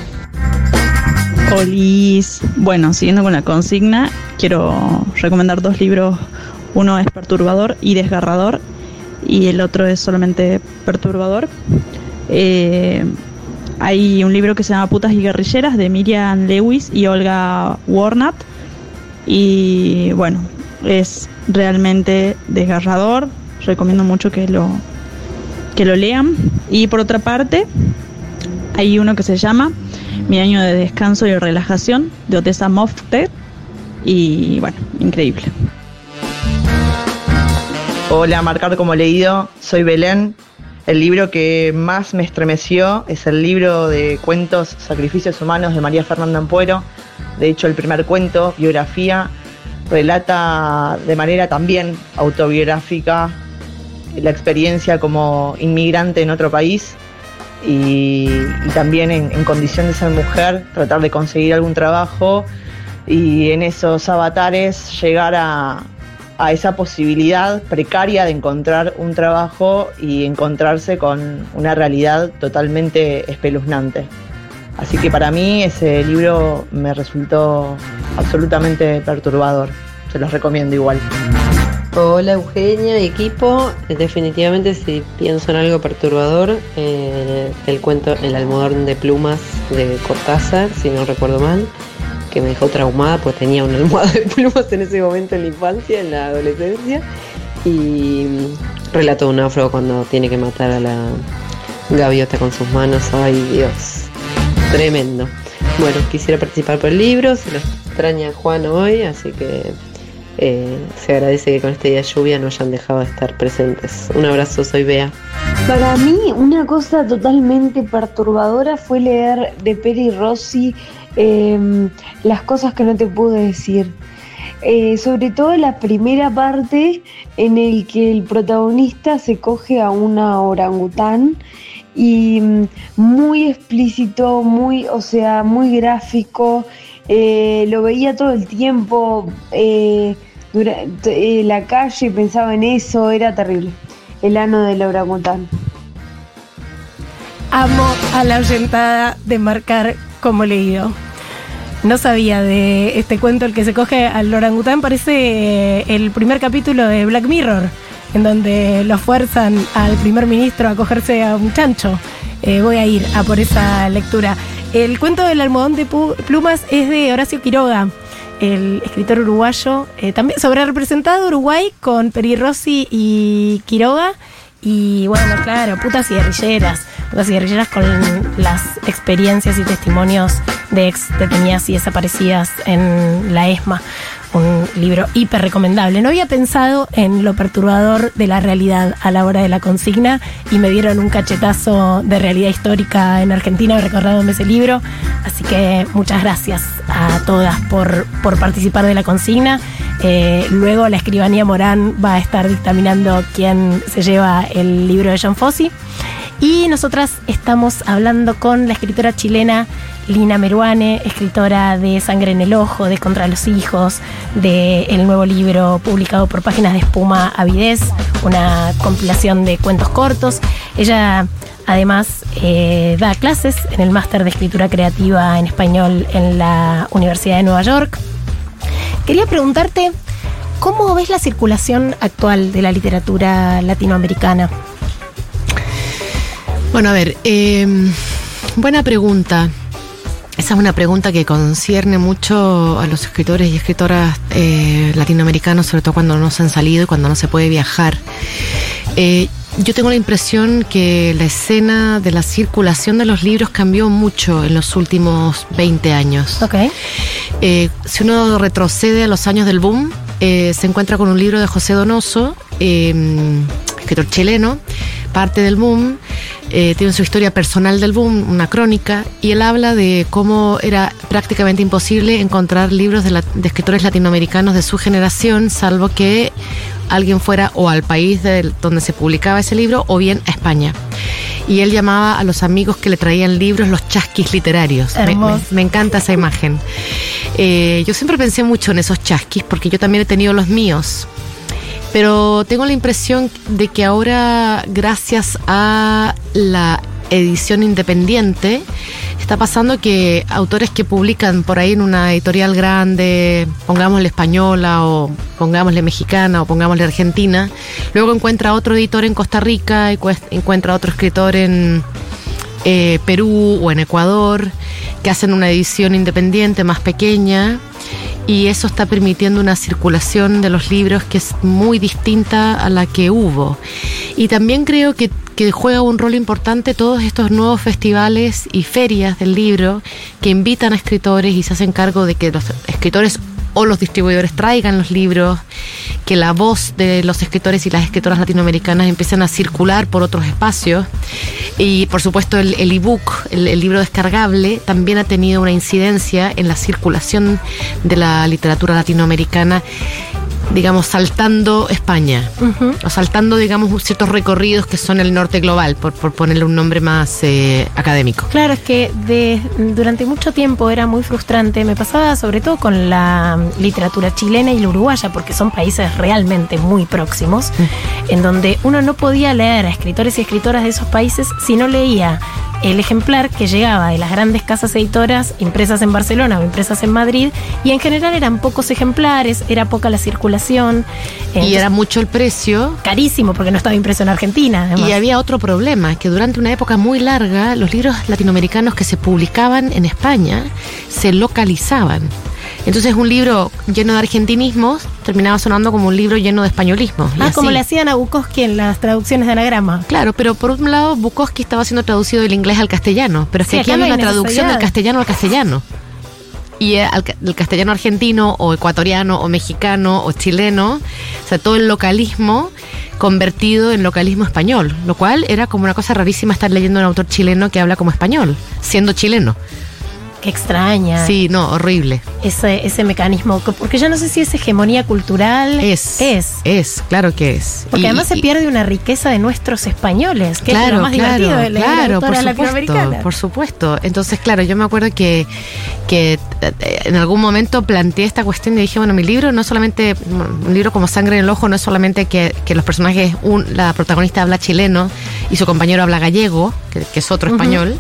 Polis. Bueno, siguiendo con la consigna, quiero recomendar dos libros. Uno es Perturbador y Desgarrador y el otro es solamente Perturbador. Eh, hay un libro que se llama Putas y Guerrilleras de Miriam Lewis y Olga Warnat. Y bueno, es realmente desgarrador. Recomiendo mucho que lo, que lo lean. Y por otra parte, hay uno que se llama mi año de descanso y relajación de Otessa Mofte y bueno, increíble. Hola, marcar como leído, soy Belén. El libro que más me estremeció es el libro de cuentos Sacrificios Humanos de María Fernanda Ampuero. De hecho, el primer cuento, biografía, relata de manera también autobiográfica la experiencia como inmigrante en otro país y, también en, condición de ser mujer, tratar de conseguir algún trabajo y en esos avatares llegar a, a esa posibilidad precaria de encontrar un trabajo y encontrarse con una realidad totalmente espeluznante. Así que para mí ese libro me resultó absolutamente perturbador. Se los recomiendo igual. Hola Eugenia equipo. Definitivamente si pienso en algo perturbador, eh, el cuento El almohadón de plumas de Cortázar, si no recuerdo mal, que me dejó traumada pues tenía un almohada de plumas en ese momento en la infancia, en la adolescencia. Y relato un afro cuando tiene que matar a la gaviota con sus manos. Ay Dios, tremendo. Bueno, quisiera participar por el libro, se lo extraña Juan hoy, así que eh, se agradece que con este día de lluvia no hayan dejado de estar presentes. Un abrazo, soy Bea. Para mí, una cosa totalmente perturbadora fue leer de Peri Rossi em, las cosas que no te pude decir. Eh, sobre todo la primera parte en el que el protagonista se coge a una orangután y mm, muy explícito, muy, o sea, muy gráfico eh, lo veía todo el tiempo durante eh, la calle, pensaba en eso, era terrible. El ano de Laura Montán. Amo a la oyentada de marcar como leído. No sabía de este cuento, el que se coge al orangután, parece el primer capítulo de Black Mirror, en donde lo fuerzan al primer ministro a cogerse a un chancho. voy a ir a por esa lectura. El cuento del almohadón de plumas es de Horacio Quiroga, el escritor uruguayo, eh, también sobre representado Uruguay con Peri Rossi y Quiroga. Y bueno, claro, putas y guerrilleras. Putas y guerrilleras con las experiencias y testimonios de ex detenidas y desaparecidas en la ESMA un libro hiper recomendable. No había pensado en lo perturbador de la realidad a la hora de la consigna y me dieron un cachetazo de realidad histórica en Argentina recordándome ese libro. Así que muchas gracias a todas por, por participar de la consigna. Eh, luego la escribanía Morán va a estar dictaminando quién se lleva el libro de Jean Fossi. Y nosotras estamos hablando con la escritora chilena Lina Meruane, escritora de Sangre en el Ojo, de Contra los Hijos, del el nuevo libro publicado por Páginas de Espuma Avidez, una compilación de cuentos cortos. Ella además eh, da clases en el máster de escritura creativa en español en la Universidad de Nueva York. Quería preguntarte, ¿cómo ves la circulación actual de la literatura latinoamericana? Bueno, a ver, eh, buena pregunta. Esa es una pregunta que concierne mucho a los escritores y escritoras eh, latinoamericanos, sobre todo cuando no se han salido y cuando no se puede viajar. Eh, yo tengo la impresión que la escena de la circulación de los libros cambió mucho en los últimos 20 años. Ok. Eh, si uno retrocede a los años del boom, se encuentra con un libro de José Donoso, escritor chileno, parte del boom, eh, tiene su historia personal del boom, una crónica, y él habla de cómo era prácticamente imposible encontrar libros de, la- de escritores latinoamericanos de su generación, salvo que alguien fuera o al país del- donde se publicaba ese libro o bien a España. Y él llamaba a los amigos que le traían libros los chasquis literarios. Me- me encanta esa imagen. Eh, yo siempre pensé mucho en esos chasquis porque yo también he tenido los míos. Pero tengo la impresión de que ahora, gracias a la edición independiente, está pasando que autores que publican por ahí en una editorial grande, pongámosle española o pongámosle mexicana o pongámosle argentina, luego encuentra otro editor en Costa Rica y encuentra otro escritor en eh, Perú o en Ecuador, que hacen una edición independiente más pequeña y eso está permitiendo una circulación de los libros que es muy distinta a la que hubo. Y también creo que, que juega un rol importante todos estos nuevos festivales y ferias del libro que invitan a escritores y se hacen cargo de que los escritores o los distribuidores traigan los libros, que la voz de los escritores y las escritoras latinoamericanas empiecen a circular por otros espacios. Y por supuesto el ebook, el, el libro descargable, también ha tenido una incidencia en la circulación de la literatura latinoamericana, digamos, saltando España, o saltando, digamos, ciertos recorridos que son el norte global, por, por ponerle un nombre más eh, académico. Claro, es que de- durante mucho tiempo era muy frustrante. Me pasaba sobre todo con la mm, literatura chilena y la uruguaya, porque son países realmente muy próximos, en donde uno no podía leer a escritores y escritoras de esos países si no leía el ejemplar que llegaba de las grandes casas editoras impresas en Barcelona o impresas en Madrid, y en general eran pocos ejemplares, era poca la circulación. y era mucho el precio. carísimo porque no estaba impreso en Argentina. además. Y había otro problema, que durante una época muy larga los libros latinoamericanos que se publicaban en España se localizaban. Entonces un libro lleno de argentinismos terminaba sonando como un libro lleno de españolismos. Ah, como le hacían a Bukowski en las traducciones de anagrama. Claro, pero por un lado Bukowski estaba siendo traducido del inglés al castellano, pero es Sí, que aquí había una traducción del castellano al castellano. Y eh, al del castellano argentino o ecuatoriano o mexicano o chileno, o sea, todo el localismo convertido en localismo español, lo cual era como una cosa rarísima estar leyendo a un autor chileno que habla como español, siendo chileno. Qué extraña. Sí, no, horrible. Ese, ese mecanismo. que- Porque yo no sé si es hegemonía cultural. Es. Es. Es, claro que es. Porque Y- además se pierde una riqueza de nuestros españoles, que es claro, lo más claro, divertido de leer claro, por supuesto, por supuesto. Entonces, claro, yo me acuerdo que, que eh, en algún momento planteé esta cuestión y dije, bueno, mi libro no es solamente, un libro como Sangre en el Ojo, no es solamente que, que los personajes, un, la protagonista habla chileno y su compañero habla gallego, que, que es otro español,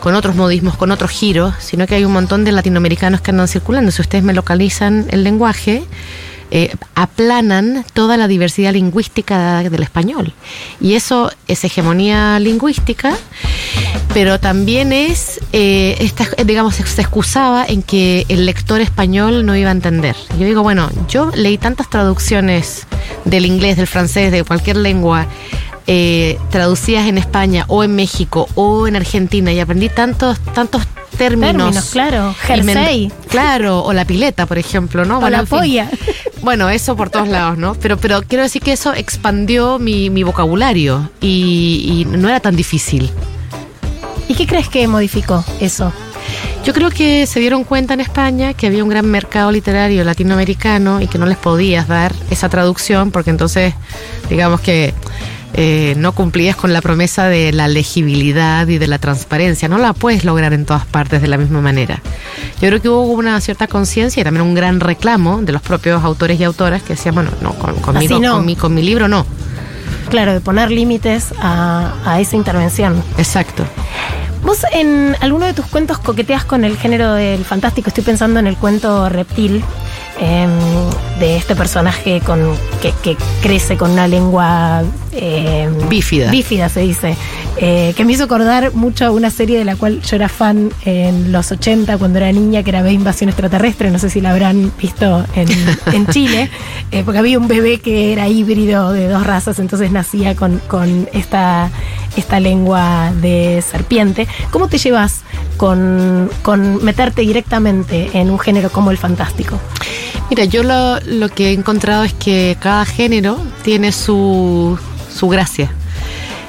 con otros modismos, con otros giros, sino que hay un montón de latinoamericanos que andan circulando. Si ustedes me localizan el lenguaje, eh, aplanan toda la diversidad lingüística del español. Y eso es hegemonía lingüística, pero también es, eh, esta, digamos, se excusaba en que el lector español no iba a entender. Yo digo, bueno, yo leí tantas traducciones del inglés, del francés, de cualquier lengua, eh, traducidas en España o en México o en Argentina y aprendí tantos, tantos términos. Términos, claro. Jersey. Claro, o la pileta, por ejemplo, ¿no? O la en fin. polla. Bueno, eso por todos lados, ¿no? Pero, pero quiero decir que eso expandió mi, mi vocabulario y, y no era tan difícil. ¿Y qué crees que modificó eso? Yo creo que se dieron cuenta en España que había un gran mercado literario latinoamericano y que no les podías dar esa traducción porque entonces, digamos que eh, no cumplías con la promesa de la legibilidad y de la transparencia. No la puedes lograr en todas partes de la misma manera. Yo creo que hubo una cierta conciencia y también un gran reclamo de los propios autores y autoras que decían, bueno, no, con, conmigo, no. Con, mi, con mi libro no. Claro, de poner límites a, a esa intervención. Exacto. Vos en alguno de tus cuentos coqueteas con el género del fantástico. Estoy pensando en el cuento Reptil, em, de este personaje con, que, que crece con una lengua em, Bífida. Bífida se dice. Eh, que me hizo acordar mucho a una serie de la cual yo era fan en los 80 cuando era niña, que era B Invasión Extraterrestre. No sé si la habrán visto en, en Chile, eh, porque había un bebé que era híbrido de dos razas, entonces nacía con, con esta, esta lengua de serpiente. ¿Cómo te llevas con, con meterte directamente en un género como el fantástico? Mira, yo lo, lo que he encontrado es que cada género tiene su, su gracia.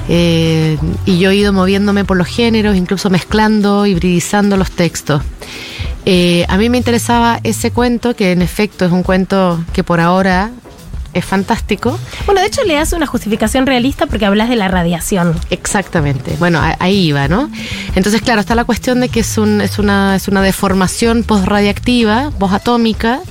Eh, y yo he ido moviéndome por los géneros, incluso mezclando, hibridizando los textos. Eh, a mí me interesaba ese cuento, que en efecto es un cuento que por ahora es fantástico. Bueno, de hecho le hace una justificación realista porque hablas de la radiación. Exactamente. Bueno, ahí iba, ¿no? Entonces, claro, está la cuestión de que es, un, es, una, es una deformación postradiactiva, posatómica,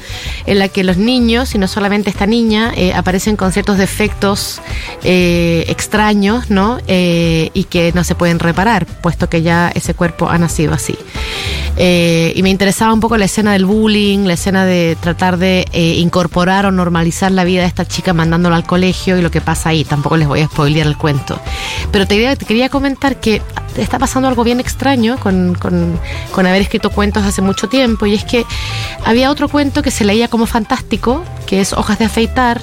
en la que los niños, y no solamente esta niña, eh, aparecen con ciertos defectos eh, extraños, ¿no? Eh, y que no se pueden reparar, puesto que ya ese cuerpo ha nacido así. Y me interesaba un poco la escena del bullying, la escena de tratar de incorporar o normalizar la vida de esta chica mandándola al colegio y lo que pasa ahí. Tampoco les voy a spoilear el cuento. Pero te quería, te quería comentar que está pasando algo bien extraño con, con, con haber escrito cuentos hace mucho tiempo y es que había otro cuento que se leía como fantástico, que es Hojas de afeitar,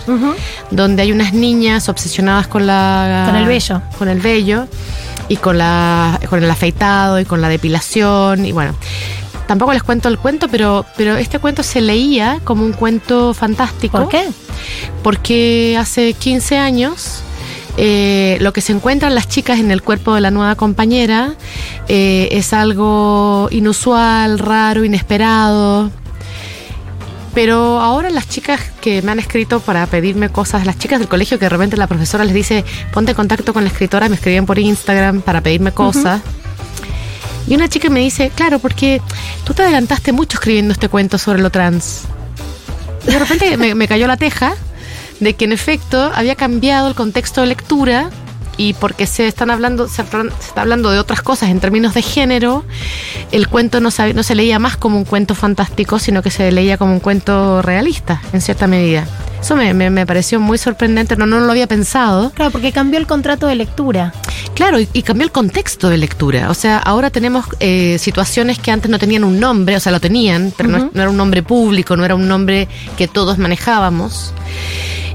donde hay unas niñas obsesionadas con la Con el vello. con el vello y con la con el afeitado y con la depilación y bueno tampoco les cuento el cuento pero pero este cuento se leía como un cuento fantástico ¿Por qué? porque hace 15 años eh, lo que se encuentran las chicas en el cuerpo de la nueva compañera eh, es algo inusual, raro, inesperado. Pero ahora las chicas que me han escrito para pedirme cosas, las chicas del colegio que de repente la profesora les dice, ponte en contacto con la escritora, me escribían por Instagram para pedirme cosas. Y una chica me dice, claro, porque tú te adelantaste mucho escribiendo este cuento sobre lo trans. De repente me, me cayó la teja de que en efecto había cambiado el contexto de lectura y porque se están hablando se, está hablando de otras cosas en términos de género el cuento no, sabe- no se leía más como un cuento fantástico sino que se leía como un cuento realista en cierta medida eso me, me- me pareció muy sorprendente no, no lo había pensado Claro, porque cambió el contrato de lectura. Claro, y, y cambió el contexto de lectura. O sea, ahora tenemos eh, situaciones que antes no tenían un nombre, o sea, lo tenían, pero no, era un nombre público, no era un nombre que todos manejábamos.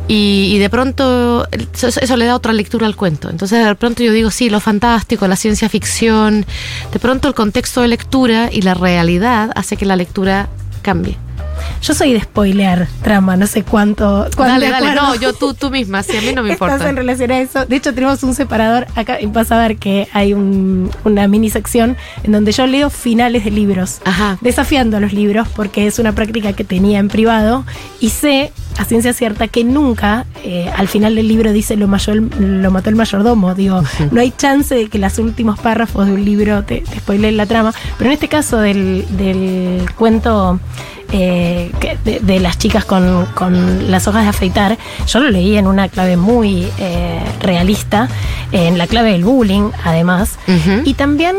Y, y de pronto eso, eso le da otra lectura al cuento. Entonces de pronto yo digo, sí, lo fantástico, la ciencia ficción, de pronto el contexto de lectura y la realidad hace que la lectura cambie. Yo soy de spoilear trama, no sé cuánto. cuánto Dale, dale, no, yo tú, tú misma, sí, a mí no me Estás importa. en relación a eso. De hecho, tenemos un separador acá y vas a ver que hay un- una mini sección en donde yo leo finales de libros. Ajá. Desafiando a los libros porque es una práctica que tenía en privado y sé a ciencia cierta que nunca eh, al final del libro dice lo, mayor, lo mató el mayordomo. Digo, no hay chance de que los últimos párrafos de un libro te, te spoileen la trama. Pero en este caso del, del cuento eh, de, de las chicas con, con las hojas de afeitar, yo lo leí en una clave muy eh, realista, en la clave del bullying, además. Ujú. Y también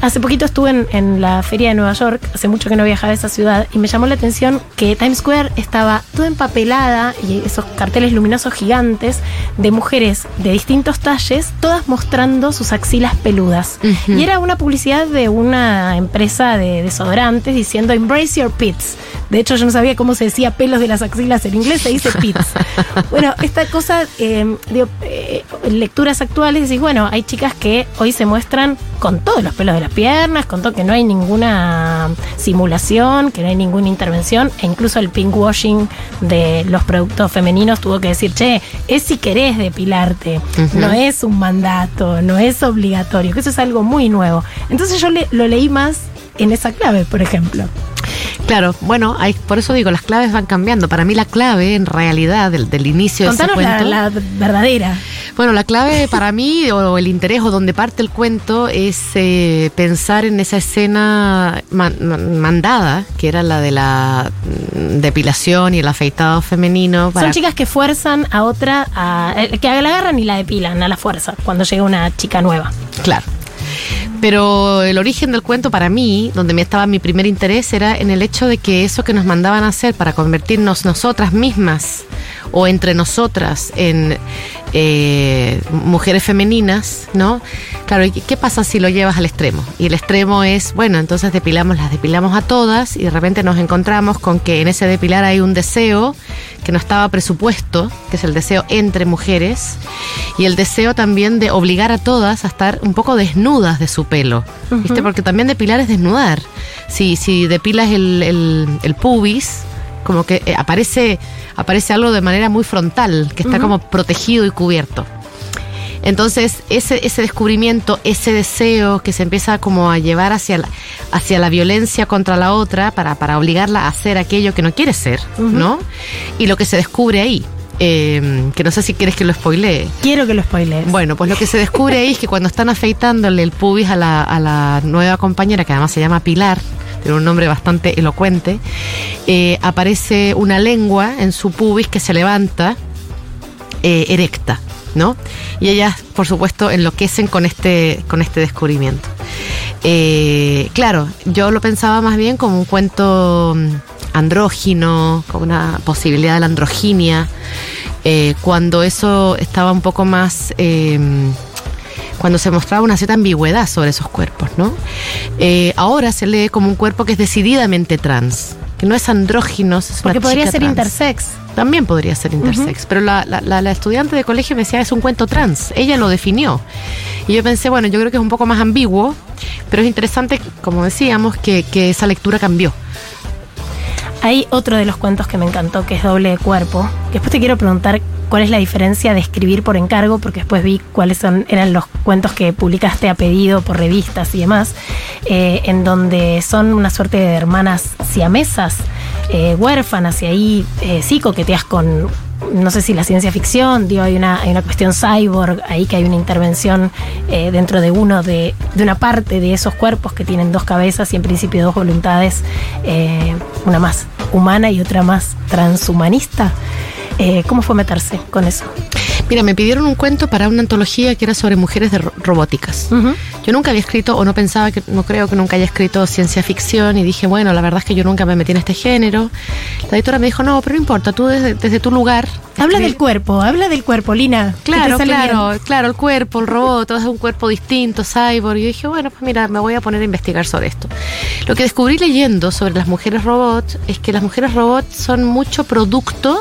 hace poquito estuve en, en la feria de Nueva York, hace mucho que no viajaba a esa ciudad, y me llamó la atención que Times Square estaba toda empapelada y esos carteles luminosos gigantes de mujeres de distintos talles, todas mostrando sus axilas peludas. Ujú. Y era una publicidad de una empresa de desodorantes diciendo Embrace your pits. De hecho, yo no sabía cómo se decía pelos de las axilas en inglés, se dice pits. bueno, esta cosa, eh, digo, eh, lecturas actuales, decís, bueno, hay chicas que hoy se muestran con todos los pelos de las piernas, con todo que no hay ninguna simulación, que no hay ninguna intervención, e incluso el pinkwashing de los productos femeninos tuvo que decir, che, es si querés depilarte, no es un mandato, no es obligatorio, que eso es algo muy nuevo. Entonces yo le- lo leí más en esa clave, por ejemplo. Claro, bueno, hay, por eso digo, las claves van cambiando. Para mí la clave, en realidad, del, del inicio Contanos de ese la, cuento... la verdadera. Bueno, la clave para mí, o el interés, o donde parte el cuento, es eh, pensar en esa escena man- man- mandada, que era la de la depilación y el afeitado femenino. para- Son chicas que fuerzan a otra, a, eh, que la agarran y la depilan a la fuerza cuando llega una chica nueva. Claro. Pero el origen del cuento para mí, donde me estaba mi primer interés, era en el hecho de que eso que nos mandaban a hacer para convertirnos nosotras mismas o entre nosotras en eh, mujeres femeninas, ¿no? Claro, ¿y qué pasa si lo llevas al extremo? Y el extremo es, bueno, entonces depilamos, las depilamos a todas y de repente nos encontramos con que en ese depilar hay un deseo que no estaba presupuesto, que es el deseo entre mujeres, y el deseo también de obligar a todas a estar un poco desnudas de su pelo, ¿viste? Porque también depilar es desnudar. Si, si depilas el, el- el pubis, como que eh, aparece, aparece algo de manera muy frontal, que está como protegido y cubierto. Entonces, ese, ese descubrimiento, ese deseo que se empieza como a llevar hacia la, hacia la violencia contra la otra para, para obligarla a hacer aquello que no quiere ser, ¿no? Y lo que se descubre ahí, eh, que no sé si quieres que lo spoilee. Quiero que lo spoilees. Bueno, pues lo que se descubre ahí es que cuando están afeitándole el pubis a la, a la nueva compañera, que además se llama Pilar, tiene un nombre bastante elocuente, eh, aparece una lengua en su pubis que se levanta eh, erecta, ¿no? Y ellas, por supuesto, enloquecen con este, con este descubrimiento. Eh, claro, yo lo pensaba más bien como un cuento mm, andrógino, con una posibilidad de la androginia, eh, cuando eso estaba un poco más... eh, cuando se mostraba una cierta ambigüedad sobre esos cuerpos, ¿no? Eh, ahora se lee como un cuerpo que es decididamente trans, que no es andrógino, es una Porque podría ser trans. intersex. También podría ser intersex, pero la, la- la- la estudiante de colegio me decía es un cuento trans, ella lo definió. Y yo pensé, bueno, yo creo que es un poco más ambiguo, pero es interesante, como decíamos, que, que esa lectura cambió. Hay otro de los cuentos que me encantó, que es Doble de Cuerpo. Que después te quiero preguntar cuál es la diferencia de escribir por encargo, porque después vi cuáles son, eran los cuentos que publicaste a pedido por revistas y demás, eh, en donde son una suerte de hermanas siamesas, eh, huérfanas, y ahí eh, sí coqueteas con, no sé si la ciencia ficción, digo, hay una, hay una cuestión cyborg, ahí que hay una intervención eh, dentro de uno de, de una parte de esos cuerpos que tienen dos cabezas y en principio dos voluntades, eh, una más humana y otra más transhumanista. Eh, ¿Cómo fue meterse con eso? Mira, me pidieron un cuento para una antología que era sobre mujeres de ro- robóticas. Yo nunca había escrito, o no pensaba que, no creo que nunca haya escrito ciencia ficción, y dije, bueno, la verdad es que yo nunca me metí en este género. La editora me dijo, no, pero no importa, tú desde, desde tu lugar. Habla escribí- del cuerpo, habla del cuerpo, Lina. Claro, claro, bien. claro, el cuerpo, el robot, todo es un cuerpo distinto, cyborg. Y yo dije, bueno, pues mira, me voy a poner a investigar sobre esto. Lo que descubrí leyendo sobre las mujeres robots es que las mujeres robots son mucho producto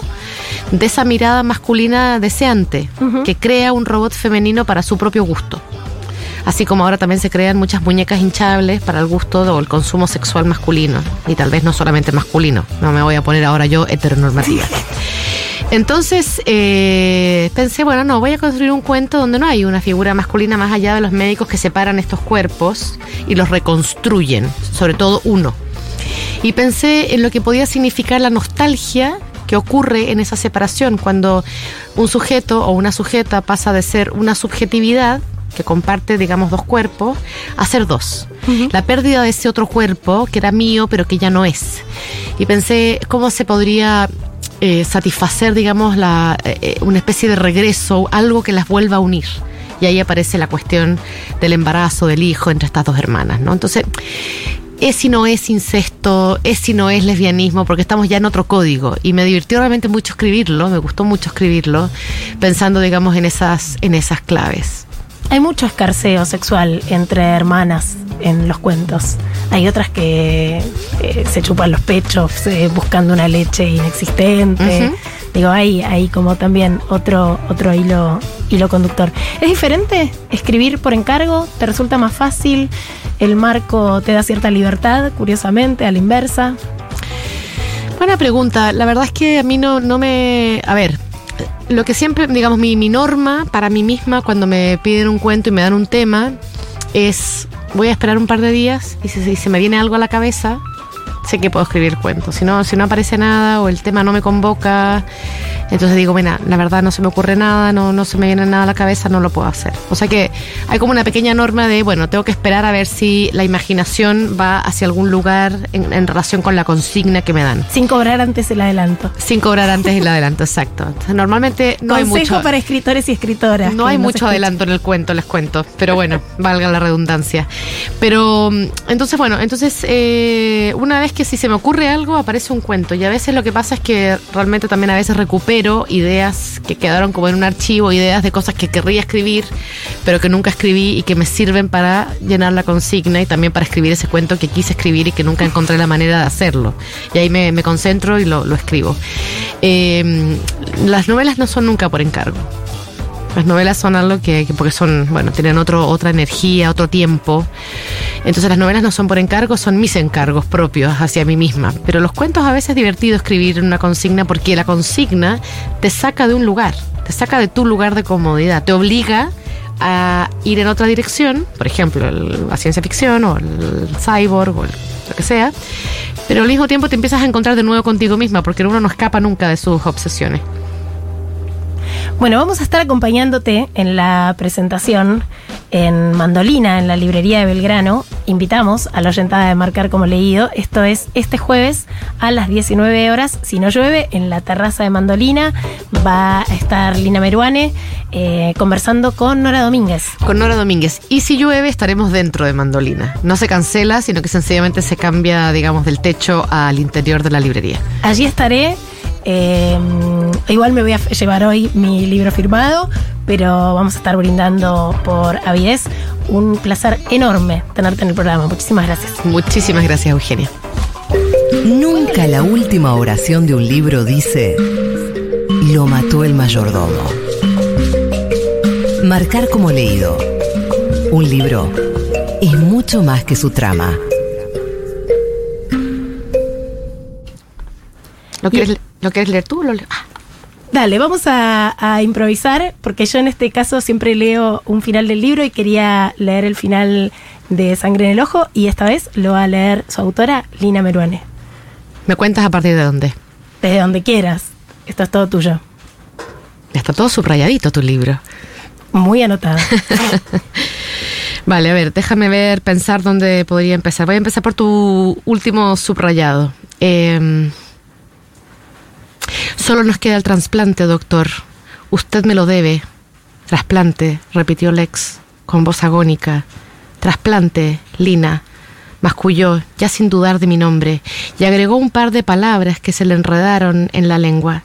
de esa mirada masculina deseante, que crea un robot femenino para su propio gusto. Así como ahora también se crean muchas muñecas hinchables para el gusto o el consumo sexual masculino. Y tal vez no solamente masculino. No me voy a poner ahora yo heteronormativa. Entonces eh, pensé, bueno, no, voy a construir un cuento donde no hay una figura masculina más allá de los médicos que separan estos cuerpos y los reconstruyen, sobre todo uno. Y pensé en lo que podía significar la nostalgia que ocurre en esa separación cuando un sujeto o una sujeta pasa de ser una subjetividad que comparte, digamos, dos cuerpos, a ser dos. La pérdida de ese otro cuerpo que era mío, pero que ya no es. Y pensé cómo se podría eh, satisfacer, digamos, la, eh, eh, una especie de regreso, algo que las vuelva a unir. Y ahí aparece la cuestión del embarazo del hijo entre estas dos hermanas, ¿no? Entonces, es si no es incesto, es si no es lesbianismo, porque estamos ya en otro código. Y me divirtió realmente mucho escribirlo, me gustó mucho escribirlo, pensando, digamos, en esas, en esas claves. Hay mucho escarceo sexual entre hermanas en los cuentos. Hay otras que eh, se chupan los pechos eh, buscando una leche inexistente. Digo, hay, hay como también otro, otro hilo, hilo conductor. ¿Es diferente escribir por encargo? ¿Te resulta más fácil? ¿El marco te da cierta libertad, curiosamente, a la inversa? Buena pregunta. La verdad es que a mí no, no me... A ver, lo que siempre, digamos, mi, mi norma para mí misma cuando me piden un cuento y me dan un tema es, voy a esperar un par de días y si, se me viene algo a la cabeza, sé que puedo escribir cuentos. Si no, si no aparece nada o el tema no me convoca, entonces digo, bueno, la verdad no se me ocurre nada, no, no se me viene nada a la cabeza, no lo puedo hacer. O sea que hay como una pequeña norma de, bueno, tengo que esperar a ver si la imaginación va hacia algún lugar en, relación con la consigna que me dan. Sin cobrar antes el adelanto. Sin cobrar antes el adelanto, exacto. normalmente no hay mucho. para escritores y escritoras. No hay mucho adelanto en el cuento, les cuento. Pero bueno, valga la redundancia. Pero mm, entonces, bueno, entonces eh, una vez que si se me ocurre algo, aparece un cuento. Y a veces lo que pasa es que realmente también a veces recupero ideas que quedaron como en un archivo, ideas de cosas que querría escribir, pero que nunca escribí y que me sirven para llenar la consigna y también para escribir ese cuento que quise escribir y que nunca encontré la manera de hacerlo. Y ahí me, concentro y lo, escribo. Eh, las novelas no son nunca por encargo. Las novelas son algo que, porque son, bueno, tienen otro, otra energía, otro tiempo. Entonces las novelas no son por encargo, son mis encargos propios hacia mí misma. Pero los cuentos a veces es divertido escribir una consigna porque la consigna te saca de un lugar, te saca de tu lugar de comodidad, te obliga a ir en otra dirección, por ejemplo, la ciencia ficción o el cyborg o lo que sea, pero al mismo tiempo te empiezas a encontrar de nuevo contigo misma porque uno no escapa nunca de sus obsesiones. Bueno, vamos a estar acompañándote en la presentación en Mandolina, en la librería de Belgrano. Invitamos a la oyentada de marcar como leído. Esto es este jueves a las 19 horas, si no llueve, en la terraza de Mandolina. Va a estar Lina Meruane eh, conversando con Nora Domínguez. Con Nora Domínguez. Y si llueve, estaremos dentro de Mandolina. No se cancela, sino que sencillamente se cambia, digamos, del techo al interior de la librería. Allí estaré eh, igual me voy a llevar hoy mi libro firmado, pero vamos a estar brindando por avidez. Un placer enorme tenerte en el programa. Muchísimas gracias. Muchísimas gracias, Eugenia. Nunca la última oración de un libro dice, lo mató el mayordomo. Marcar como leído. Un libro es mucho más que su trama. ¿Lo quieres, ¿Lo quieres leer tú? Lo ah. Dale, vamos a, improvisar, porque yo en este caso siempre leo un final del libro y quería leer el final de Sangre en el Ojo, y esta vez lo va a leer su autora, Lina Meruane. ¿Me cuentas a partir de dónde? Desde donde quieras. Esto es todo tuyo. Está todo subrayadito tu libro. Muy anotado. vale, a ver, déjame ver, pensar dónde podría empezar. Voy a empezar por tu último subrayado. Eh, Solo nos queda el trasplante, doctor. Usted me lo debe. Trasplante, repitió Lex con voz agónica. Trasplante, Lina, masculló, ya sin dudar de mi nombre, y agregó un par de palabras que se le enredaron en la lengua.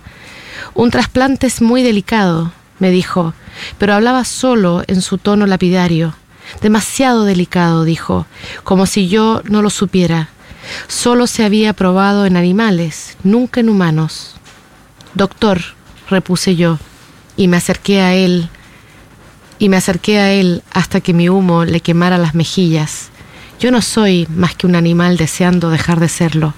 Un trasplante es muy delicado, me dijo, pero hablaba solo en su tono lapidario. Demasiado delicado, dijo, como si yo no lo supiera. Solo se había probado en animales, nunca en humanos. Doctor, repuse yo, y me acerqué a él, y me acerqué a él hasta que mi humo le quemara las mejillas. Yo no soy más que un animal deseando dejar de serlo.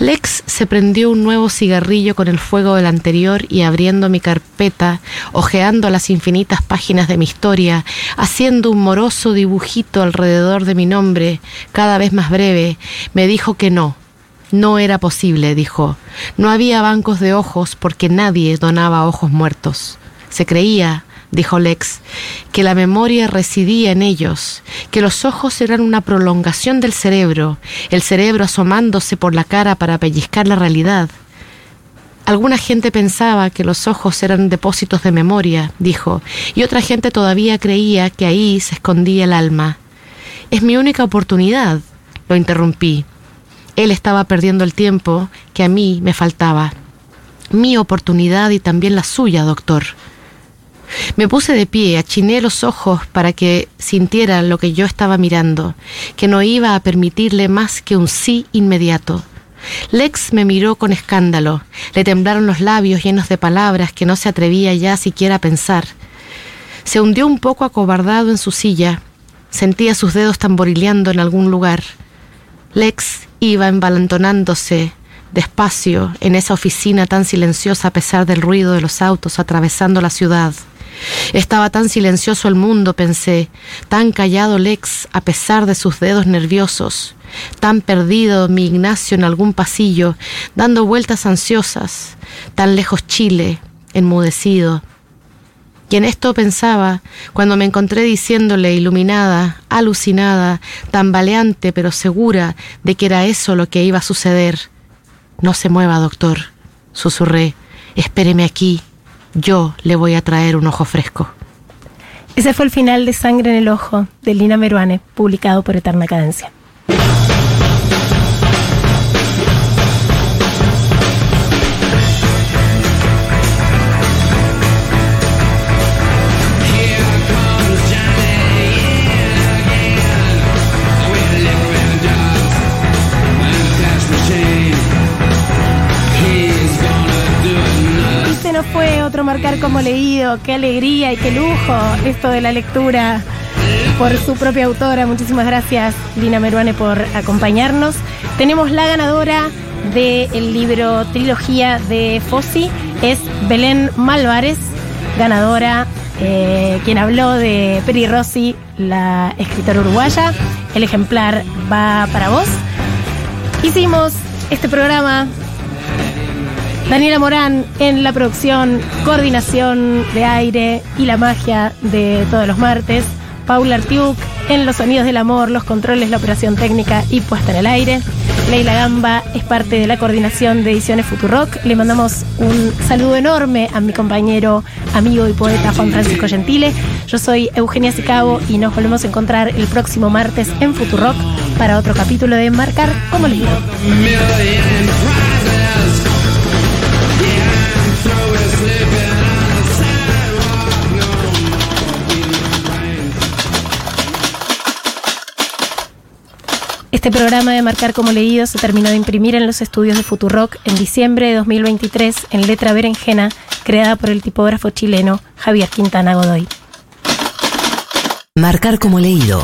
Lex se prendió un nuevo cigarrillo con el fuego del anterior y abriendo mi carpeta, hojeando las infinitas páginas de mi historia, haciendo un moroso dibujito alrededor de mi nombre, cada vez más breve, me dijo que no, no era posible, dijo. No había bancos de ojos porque nadie donaba ojos muertos. Se creía, dijo Lex, que la memoria residía en ellos, que los ojos eran una prolongación del cerebro, el cerebro asomándose por la cara para pellizcar la realidad. Alguna gente pensaba que los ojos eran depósitos de memoria, dijo, y otra gente todavía creía que ahí se escondía el alma. Es mi única oportunidad, lo interrumpí. Él estaba perdiendo el tiempo que a mí me faltaba. Mi oportunidad y también la suya, doctor. Me puse de pie, achiné los ojos para que sintiera lo que yo estaba mirando, que no iba a permitirle más que un sí inmediato. Lex me miró con escándalo, le temblaron los labios llenos de palabras que no se atrevía ya siquiera a pensar. Se hundió un poco acobardado en su silla, sentía sus dedos tamborileando en algún lugar. Lex iba embalantonándose despacio en esa oficina tan silenciosa a pesar del ruido de los autos atravesando la ciudad. Estaba tan silencioso el mundo, pensé, tan callado Lex a pesar de sus dedos nerviosos. tan perdido mi Ignacio en algún pasillo, dando vueltas ansiosas, tan lejos Chile, enmudecido. Y en esto pensaba cuando me encontré diciéndole iluminada, alucinada, tambaleante pero segura de que era eso lo que iba a suceder. No se mueva, doctor, susurré. Espéreme aquí. Yo le voy a traer un ojo fresco. Ese fue el final de Sangre en el Ojo de Lina Meruane, publicado por Eterna Cadencia. Marcar como leído, qué alegría y qué lujo esto de la lectura por su propia autora. Muchísimas gracias, Lina Meruane, por acompañarnos. Tenemos la ganadora del libro Trilogía de Fossi, es Belén Malvares, ganadora, eh, quien habló de Peri Rossi, la escritora uruguaya. El ejemplar va para vos. Hicimos este programa Daniela Morán en la producción, coordinación de aire y la magia de todos los martes. Paula Artiuk en los sonidos del amor, los controles, la operación técnica y puesta en el aire. Leila Gamba es parte de la coordinación de ediciones Futurock. Le mandamos un saludo enorme a mi compañero, amigo y poeta Juan Francisco Gentile. Yo soy Eugenia Sicabo y nos volvemos a encontrar el próximo martes en Futurock para otro capítulo de Marcar como libro. Este programa de Marcar como leído se terminó de imprimir en los estudios de Futurock en diciembre de 2023 en letra berenjena, creada por el tipógrafo chileno Javier Quintana Godoy. Marcar como leído